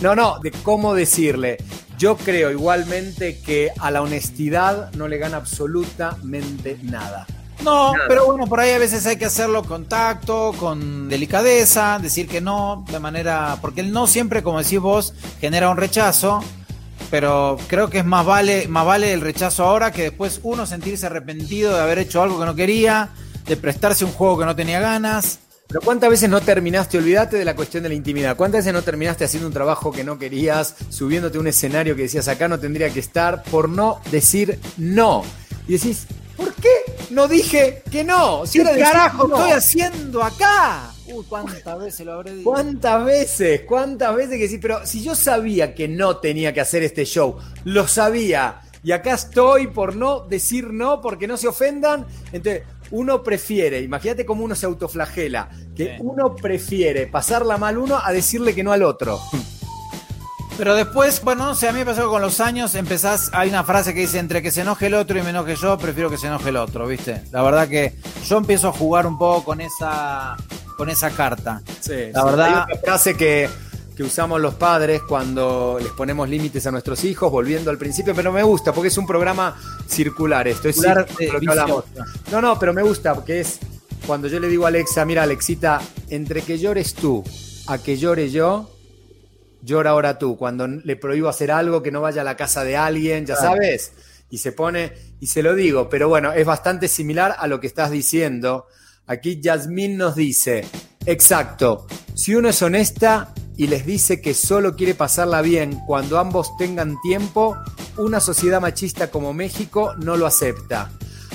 no, no, de cómo decirle. Yo creo igualmente que a la honestidad no le gana absolutamente nada. No, Nada. pero bueno, por ahí a veces hay que hacerlo con tacto, con delicadeza, decir que no, de manera. Porque el no siempre, como decís vos, genera un rechazo. Pero creo que es más vale, más vale el rechazo ahora que después uno sentirse arrepentido de haber hecho algo que no quería, de prestarse un juego que no tenía ganas. Pero ¿cuántas veces no terminaste? Olvídate de la cuestión de la intimidad. ¿Cuántas veces no terminaste haciendo un trabajo que no querías, subiéndote a un escenario que decías acá no tendría que estar, por no decir no? Y decís, ¿por qué no dije que no? Si ¿Qué era carajo no. estoy haciendo acá? Uy, cuántas veces lo habré dicho. ¿Cuántas veces? ¿Cuántas veces que sí? Pero si yo sabía que no tenía que hacer este show, lo sabía. Y acá estoy por no decir no, porque no se ofendan. Entonces, uno prefiere, imagínate cómo uno se autoflagela, que Sí. uno prefiere pasarla mal uno a decirle que no al otro. Pero después, bueno, no sé, a mí me pasó que con los años empezás, hay una frase que dice, entre que se enoje el otro y me enoje yo, prefiero que se enoje el otro, ¿viste? La verdad que yo empiezo a jugar un poco con esa, con esa carta. Sí, la sí. verdad. Hay una frase que, que usamos los padres cuando les ponemos límites a nuestros hijos, volviendo al principio, pero me gusta porque es un programa circular. Esto es Circular, círculo, eh, lo que hablamos. No, no, pero me gusta porque es cuando yo le digo a Alexa, mira Alexita, entre que llores tú a que llore yo, llora ahora tú. Cuando le prohíbo hacer algo, que no vaya a la casa de alguien, ya Claro. sabes, y se pone, y se lo digo, pero bueno, es bastante similar a lo que estás diciendo. Aquí Yasmín nos dice, exacto, si uno es honesta y les dice que solo quiere pasarla bien cuando ambos tengan tiempo, una sociedad machista como México no lo acepta.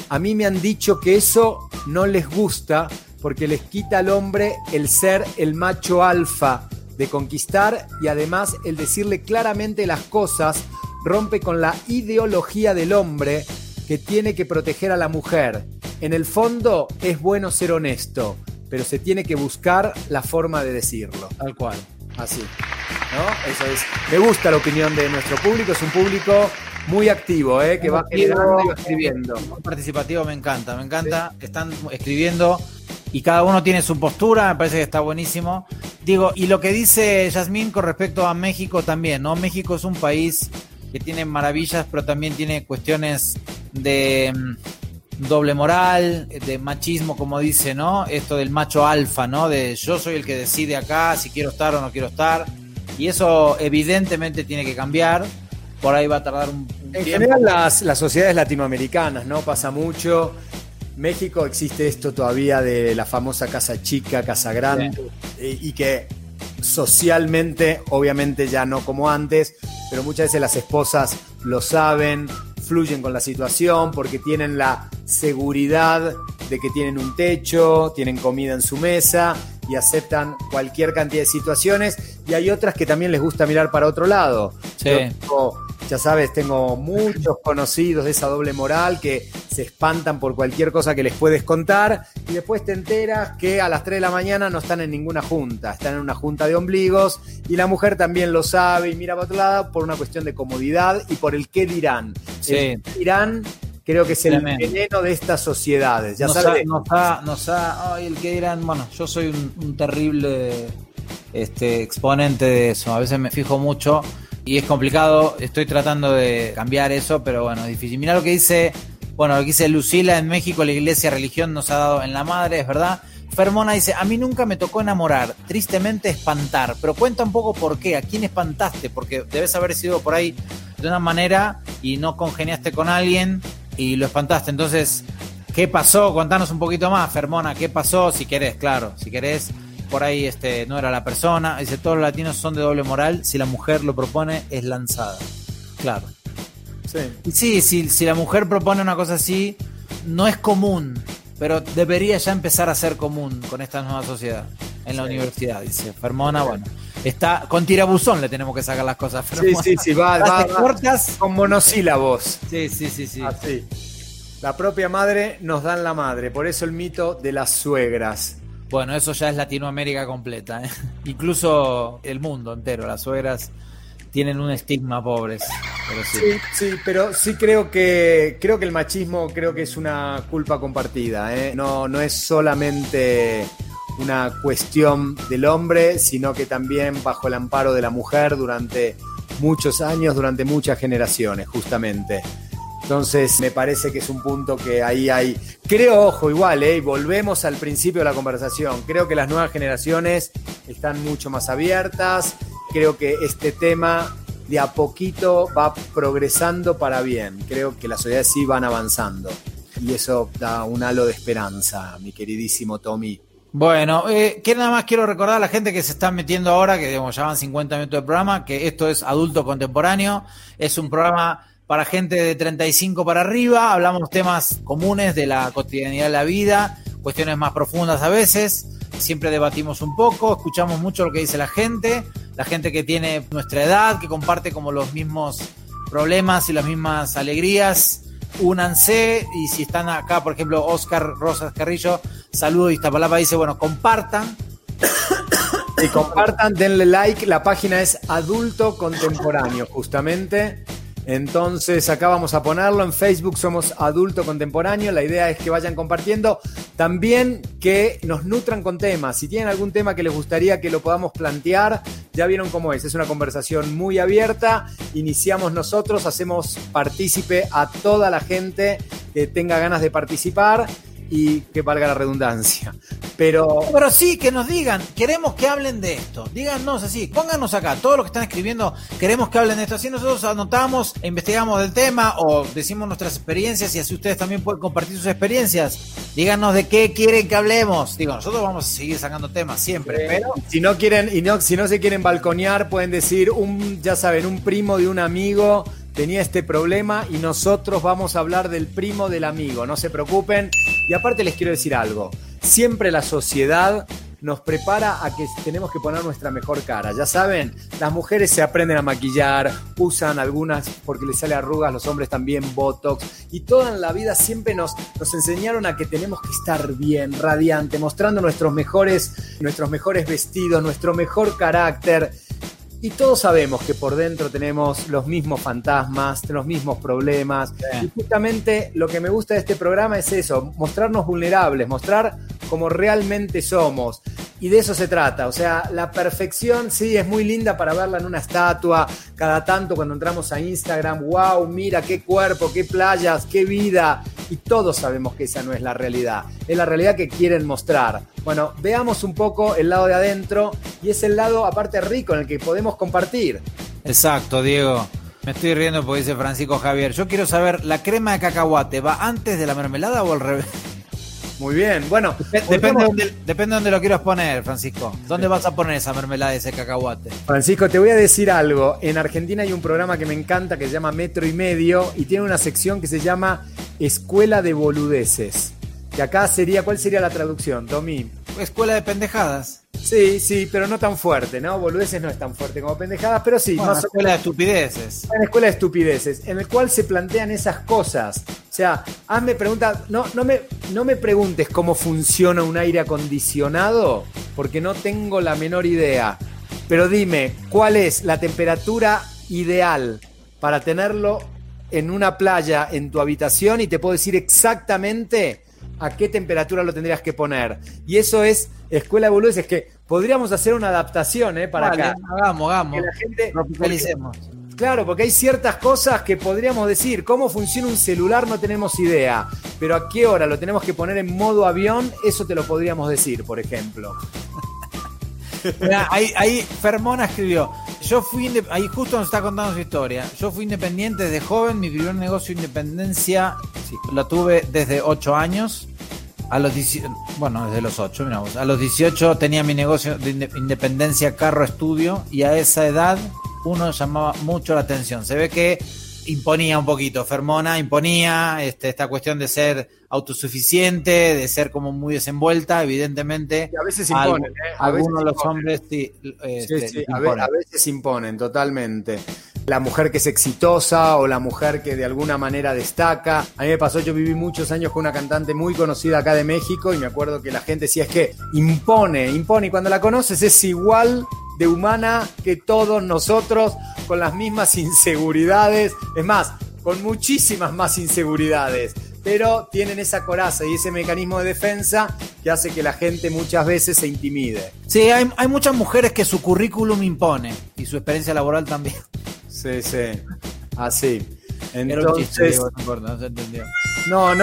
A mí me han dicho que eso no les gusta porque les quita al hombre el ser el macho alfa de conquistar y además el decirle claramente las cosas rompe con la ideología del hombre que tiene que proteger a la mujer. En el fondo es bueno ser honesto, pero se tiene que buscar la forma de decirlo. Tal cual. Así. ¿No? Eso es. Me gusta la opinión de nuestro público, es un público muy activo, ¿eh? que va generando y va escribiendo. Muy participativo, me encanta, me encanta. Están escribiendo y cada uno tiene su postura, me parece que está buenísimo. Digo, y lo que dice Yasmín con respecto a México también, ¿no? México es un país que tiene maravillas, pero también tiene cuestiones de mm, doble moral, de machismo, como dice, ¿no? Esto del macho alfa, ¿no? De yo soy el que decide acá si quiero estar o no quiero estar. Y eso evidentemente tiene que cambiar. Por ahí va a tardar un, un En tiempo. general las, las sociedades latinoamericanas, ¿no? Pasa mucho. México existe esto todavía de la famosa casa chica, casa grande, y, y que socialmente, obviamente ya no como antes, pero muchas veces las esposas lo saben, fluyen con la situación porque tienen la seguridad de que tienen un techo, tienen comida en su mesa y aceptan cualquier cantidad de situaciones. Y hay otras que también les gusta mirar para otro lado. Sí. Yo ya sabes, tengo muchos conocidos de esa doble moral que se espantan por cualquier cosa que les puedes contar y después te enteras que a las 3 de la mañana no están en ninguna junta, están en una junta de ombligos y la mujer también lo sabe y mira para otro lado por una cuestión de comodidad y por el qué dirán. Sí. El qué dirán creo que es el Tremendo. veneno de estas sociedades. Ya nos, sabes, ha, nos, ha, nos ha- ay, el que dirán, bueno, yo soy un, un terrible este, exponente de eso, a veces me fijo mucho y es complicado, estoy tratando de cambiar eso, pero bueno, es difícil. Mira lo que dice, bueno, lo que dice Lucila, en México la iglesia religión nos ha dado en la madre, es verdad. Fermona dice, a mí nunca me tocó enamorar, tristemente espantar, pero cuenta un poco por qué, a quién espantaste, porque debes haber sido por ahí de una manera y no congeniaste con alguien y lo espantaste. Entonces, ¿qué pasó? Contanos un poquito más, Fermona, ¿qué pasó? Si querés, claro, si querés, por ahí este, no era la persona. Dice, todos los latinos son de doble moral, si la mujer lo propone, es lanzada. Claro. sí. Sí, si, si la mujer propone una cosa así, no es común, pero debería ya empezar a ser común con esta nueva sociedad en la Sí. universidad, dice Fermona. Bueno, está con tirabuzón le tenemos que sacar las cosas. Sí, Fermona. sí, sí, va, va, va cortas. con monosílabos. Sí, sí, sí, sí. Así. La propia madre nos dan la madre, por eso el mito de las suegras. Bueno, eso ya es Latinoamérica completa, ¿eh? incluso el mundo entero. Las suegras tienen un estigma pobres. Pero sí. Sí, pero sí creo que creo que el machismo creo que es una culpa compartida, ¿eh? No, no es solamente una cuestión del hombre, sino que también bajo el amparo de la mujer durante muchos años, durante muchas generaciones, justamente. Entonces me parece que es un punto que ahí hay. Creo, ojo, igual, ¿eh? volvemos al principio de la conversación. Creo que las nuevas generaciones están mucho más abiertas. Creo que este tema de a poquito va progresando para bien. Creo que las sociedades sí van avanzando. Y eso da un halo de esperanza, mi queridísimo Tommy. Bueno, eh, que nada más quiero recordar a la gente que se está metiendo ahora, que digamos, ya van 50 minutos de programa, que esto es Adulto Contemporáneo, es un programa para gente de 35 para arriba, hablamos temas comunes de la cotidianidad de la vida, cuestiones más profundas a veces, siempre debatimos un poco, escuchamos mucho lo que dice la gente, la gente que tiene nuestra edad, que comparte como los mismos problemas y las mismas alegrías, únanse y si están acá, por ejemplo, Oscar Rosas Carrillo, saludo de Iztapalapa, dice, bueno, compartan. Y compartan, denle like. La página es Adulto Contemporáneo, justamente. Entonces acá vamos a ponerlo. En Facebook, somos Adulto Contemporáneo, la idea es que vayan compartiendo, también que nos nutran con temas, si tienen algún tema que les gustaría que lo podamos plantear, ya vieron cómo es, es una conversación muy abierta, iniciamos nosotros, hacemos partícipe a toda la gente que tenga ganas de participar y que valga la redundancia. Pero, pero sí, que nos digan, queremos que hablen de esto. Díganos así, pónganos acá, todos los que están escribiendo, queremos que hablen de esto. Así nosotros anotamos investigamos del tema o decimos nuestras experiencias y así ustedes también pueden compartir sus experiencias. Díganos de qué quieren que hablemos. Digo, nosotros vamos a seguir sacando temas siempre, pero... Si no quieren, y no, si no se quieren balconear, pueden decir un, ya saben, un primo de un amigo tenía este problema y nosotros vamos a hablar del primo del amigo, no se preocupen. Y aparte les quiero decir algo, siempre la sociedad nos prepara a que tenemos que poner nuestra mejor cara. Ya saben, las mujeres se aprenden a maquillar, usan algunas porque les sale arrugas, los hombres también botox. Y toda la vida siempre nos, nos enseñaron a que tenemos que estar bien, radiante, mostrando nuestros mejores, nuestros mejores vestidos, nuestro mejor carácter. Y todos sabemos que por dentro tenemos los mismos fantasmas, los mismos problemas. Y justamente lo que me gusta de este programa es eso, mostrarnos vulnerables, mostrar cómo realmente somos. Y de eso se trata. O sea, la perfección sí es muy linda para verla en una estatua. Cada tanto cuando entramos a Instagram, wow, mira qué cuerpo, qué playas, qué vida. Y todos sabemos que esa no es la realidad. Es la realidad que quieren mostrar. Bueno, veamos un poco el lado de adentro. Y es el lado aparte rico en el que podemos compartir. Exacto, Diego. Me estoy riendo porque dice Francisco Javier. Yo quiero saber, ¿la crema de cacahuate va antes de la mermelada o al revés? Muy bien, bueno. Depende, de dónde, lo quieras poner, Francisco. ¿Dónde vas a poner esa mermelada, ese cacahuate? Francisco, te voy a decir algo. En Argentina hay un programa que me encanta que se llama Metro y Medio y tiene una sección que se llama Escuela de Boludeces. Que acá sería, ¿cuál sería la traducción, Tommy? Escuela de pendejadas. Sí, sí, pero no tan fuerte, ¿no? Boludeces no es tan fuerte como pendejadas, pero sí. Una escuela de estupideces. Una escuela de estupideces, en el cual se plantean esas cosas. O sea, hazme preguntas, no, no, me, no me preguntes cómo funciona un aire acondicionado, porque no tengo la menor idea. Pero dime, ¿cuál es la temperatura ideal para tenerlo en una playa en tu habitación? Y te puedo decir exactamente a qué temperatura lo tendrías que poner. Y eso es Escuela de Boludeces, que podríamos hacer una adaptación ¿eh? para acá. Hagamos, hagamos. Que la gente, claro, porque hay ciertas cosas que podríamos decir. ¿Cómo funciona un celular? No tenemos idea. Pero a qué hora lo tenemos que poner en modo avión, eso te lo podríamos decir, por ejemplo. ahí, ahí Fermona escribió, yo fui, ahí justo nos está contando su historia, yo fui independiente desde joven, mi primer negocio de independencia lo tuve desde 8 años, a los bueno, desde los 8, miramos. A los 18 tenía mi negocio de independencia carro estudio y a esa edad uno llamaba mucho la atención. Se ve que imponía un poquito, Fermona imponía este, esta cuestión de ser autosuficiente, de ser como muy desenvuelta, evidentemente. a veces imponen, ¿eh? algunos de los hombres sí, este, a, veces imponen, totalmente la mujer que es exitosa o la mujer que de alguna manera destaca. A mí me pasó, yo viví muchos años con una cantante muy conocida acá de México y me acuerdo que la gente decía es que impone, impone y cuando la conoces es igual de humana que todos nosotros con las mismas inseguridades, es más, con muchísimas más inseguridades pero tienen esa coraza y ese mecanismo de defensa que hace que la gente muchas veces se intimide. Sí, hay, hay muchas mujeres que su currículum impone y su experiencia laboral también. Sí, sí. Así. Entonces, no, no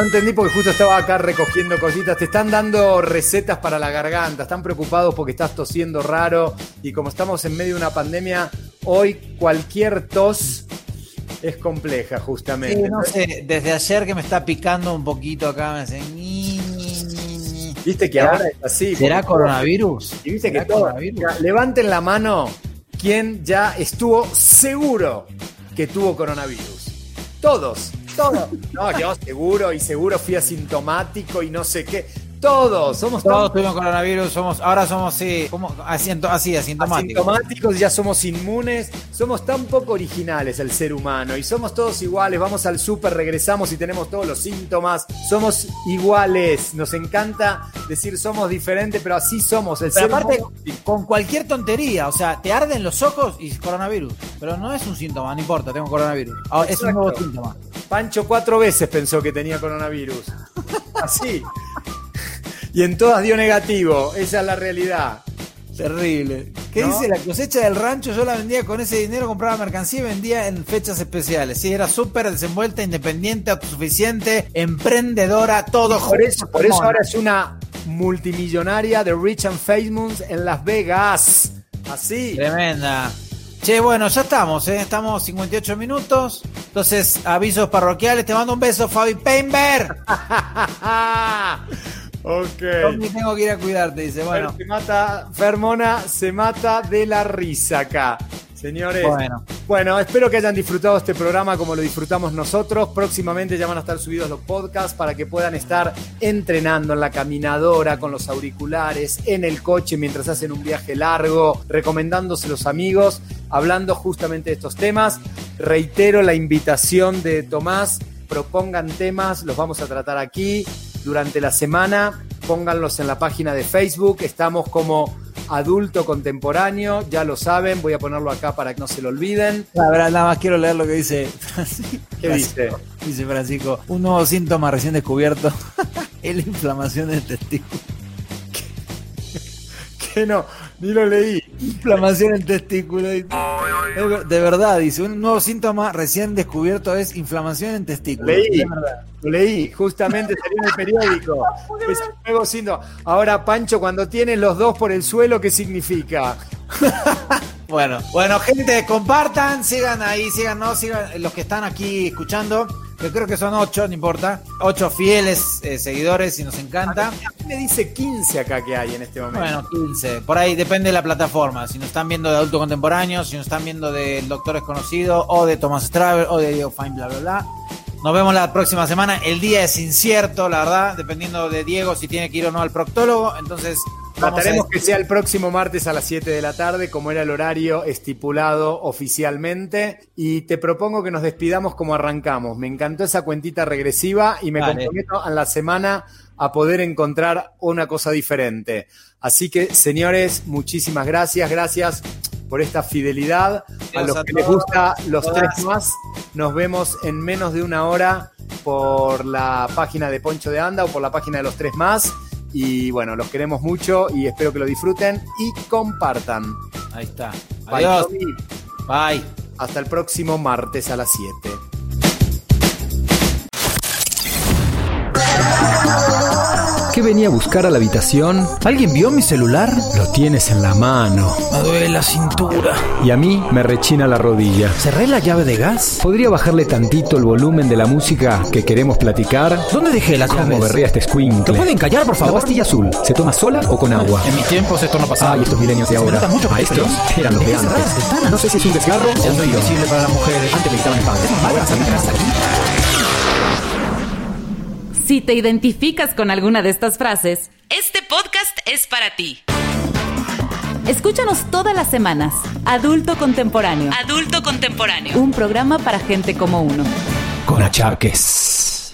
entendí porque justo estaba acá recogiendo cositas. Te están dando recetas para la garganta, están preocupados porque estás tosiendo raro y como estamos en medio de una pandemia, hoy cualquier tos es compleja justamente. Sí, no sé, desde ayer que me está picando un poquito acá, me hace... Viste que ahora es así. ¿Será coronavirus? Y viste que todo, levanten la mano quien ya estuvo seguro que tuvo coronavirus. Todos, todos. No, yo seguro y seguro fui asintomático y no sé qué. todos, somos Todos todos tuvimos coronavirus, somos, ahora somos sí, como asiento, así, asintomáticos. asintomáticos, ya somos inmunes, somos tan poco originales el ser humano y somos todos iguales, vamos al súper, regresamos y tenemos todos los síntomas, somos iguales, nos encanta decir somos diferentes, pero así somos, el Pero ser aparte, humano- con cualquier tontería, o sea, te arden los ojos y coronavirus. Pero no es un síntoma, no importa, tengo coronavirus. Ahora, es un nuevo síntoma. Pancho cuatro veces pensó que tenía coronavirus. Así. Y en todas dio negativo. Esa es la realidad. Terrible. ¿Qué ¿No? dice? La cosecha del rancho yo la vendía con ese dinero, compraba mercancía y vendía en fechas especiales. Sí, era súper desenvuelta, independiente, autosuficiente, emprendedora, todo Por eso, por eso ahora es una multimillonaria de Rich and Famous en Las Vegas. Así. Tremenda. Che, bueno, ya estamos, ¿eh? Estamos 58 minutos. Entonces, avisos parroquiales. Te mando un beso, Fabi Painter. ok. Tommy, tengo que ir a cuidarte, dice. Bueno, Se mata, Fermona se mata de la risa acá. Señores, Bueno. bueno, espero que hayan disfrutado este programa como lo disfrutamos nosotros. Próximamente ya van a estar subidos los podcasts para que puedan estar entrenando en la caminadora, con los auriculares, en el coche mientras hacen un viaje largo, recomendándose los amigos, hablando justamente de estos temas. Reitero la invitación de Tomás, propongan temas, los vamos a tratar aquí durante la semana. Pónganlos en la página de Facebook. Estamos como adulto contemporáneo, ya lo saben. Voy a ponerlo acá para que no se lo olviden. la verdad, nada más quiero leer lo que dice Francisco. ¿Qué dice? Dice Francisco, un nuevo síntoma recién descubierto es la inflamación del testículo. Que no, ni lo leí. Inflamación del testículo. De verdad, dice, un nuevo síntoma recién descubierto es inflamación en testículo. Leí, lo leí, justamente salió en el periódico. Es un nuevo síntoma. Ahora, Pancho, cuando tienes los dos por el suelo, ¿qué significa? Bueno, bueno, gente, compartan, sigan ahí, síganos, sigan los que están aquí escuchando. Yo creo que son ocho, no importa. Ocho fieles eh, seguidores y nos encanta. A mí me dice 15 acá que hay en este momento. Bueno, 15. Por ahí depende de la plataforma. Si nos están viendo de adulto contemporáneo, si nos están viendo del Doctor Desconocido, o de Thomas Travel, o de Diego Fine, bla, bla, bla. Nos vemos la próxima semana. El día es incierto, la verdad, dependiendo de Diego si tiene que ir o no al proctólogo. Entonces, Trataremos que sea el próximo martes a las 7 de la tarde, como era el horario estipulado oficialmente. Y te propongo que nos despidamos como arrancamos. Me encantó esa cuentita regresiva y me Dale. comprometo en la semana a poder encontrar una cosa diferente. Así que, señores, muchísimas gracias. Gracias por esta fidelidad. A los a que les gusta los todas. tres más, nos vemos en menos de una hora por la página de Poncho de Anda o por la página de los tres más. Y bueno, los queremos mucho y espero que lo disfruten y compartan. Ahí está. Bye, Adiós. Tommy. Bye. Hasta el próximo martes a las 7. ¿Qué venía a buscar a la habitación? ¿Alguien vio mi celular? Lo tienes en la mano. Me duele la cintura. Y a mí me rechina la rodilla. ¿Cerré la llave de gas? ¿Podría bajarle tantito el volumen de la música que queremos platicar? ¿Dónde dejé las ¿Cómo llaves? berrea este squinkle? ¿Lo pueden callar, por La favor? pastilla azul, ¿se toma sola o con agua? En mis tiempos esto no pasaba. Ay, estos milenios de Se ahora. mucho frío. eran los de antes. No sé si es un desgarro o un invisible para las mujeres. Antes me el pan. Ahora que hasta aquí. Si te identificas con alguna de estas frases, este podcast es para ti. Escúchanos todas las semanas. Adulto Contemporáneo. Adulto Contemporáneo. Un programa para gente como uno. Con achaques.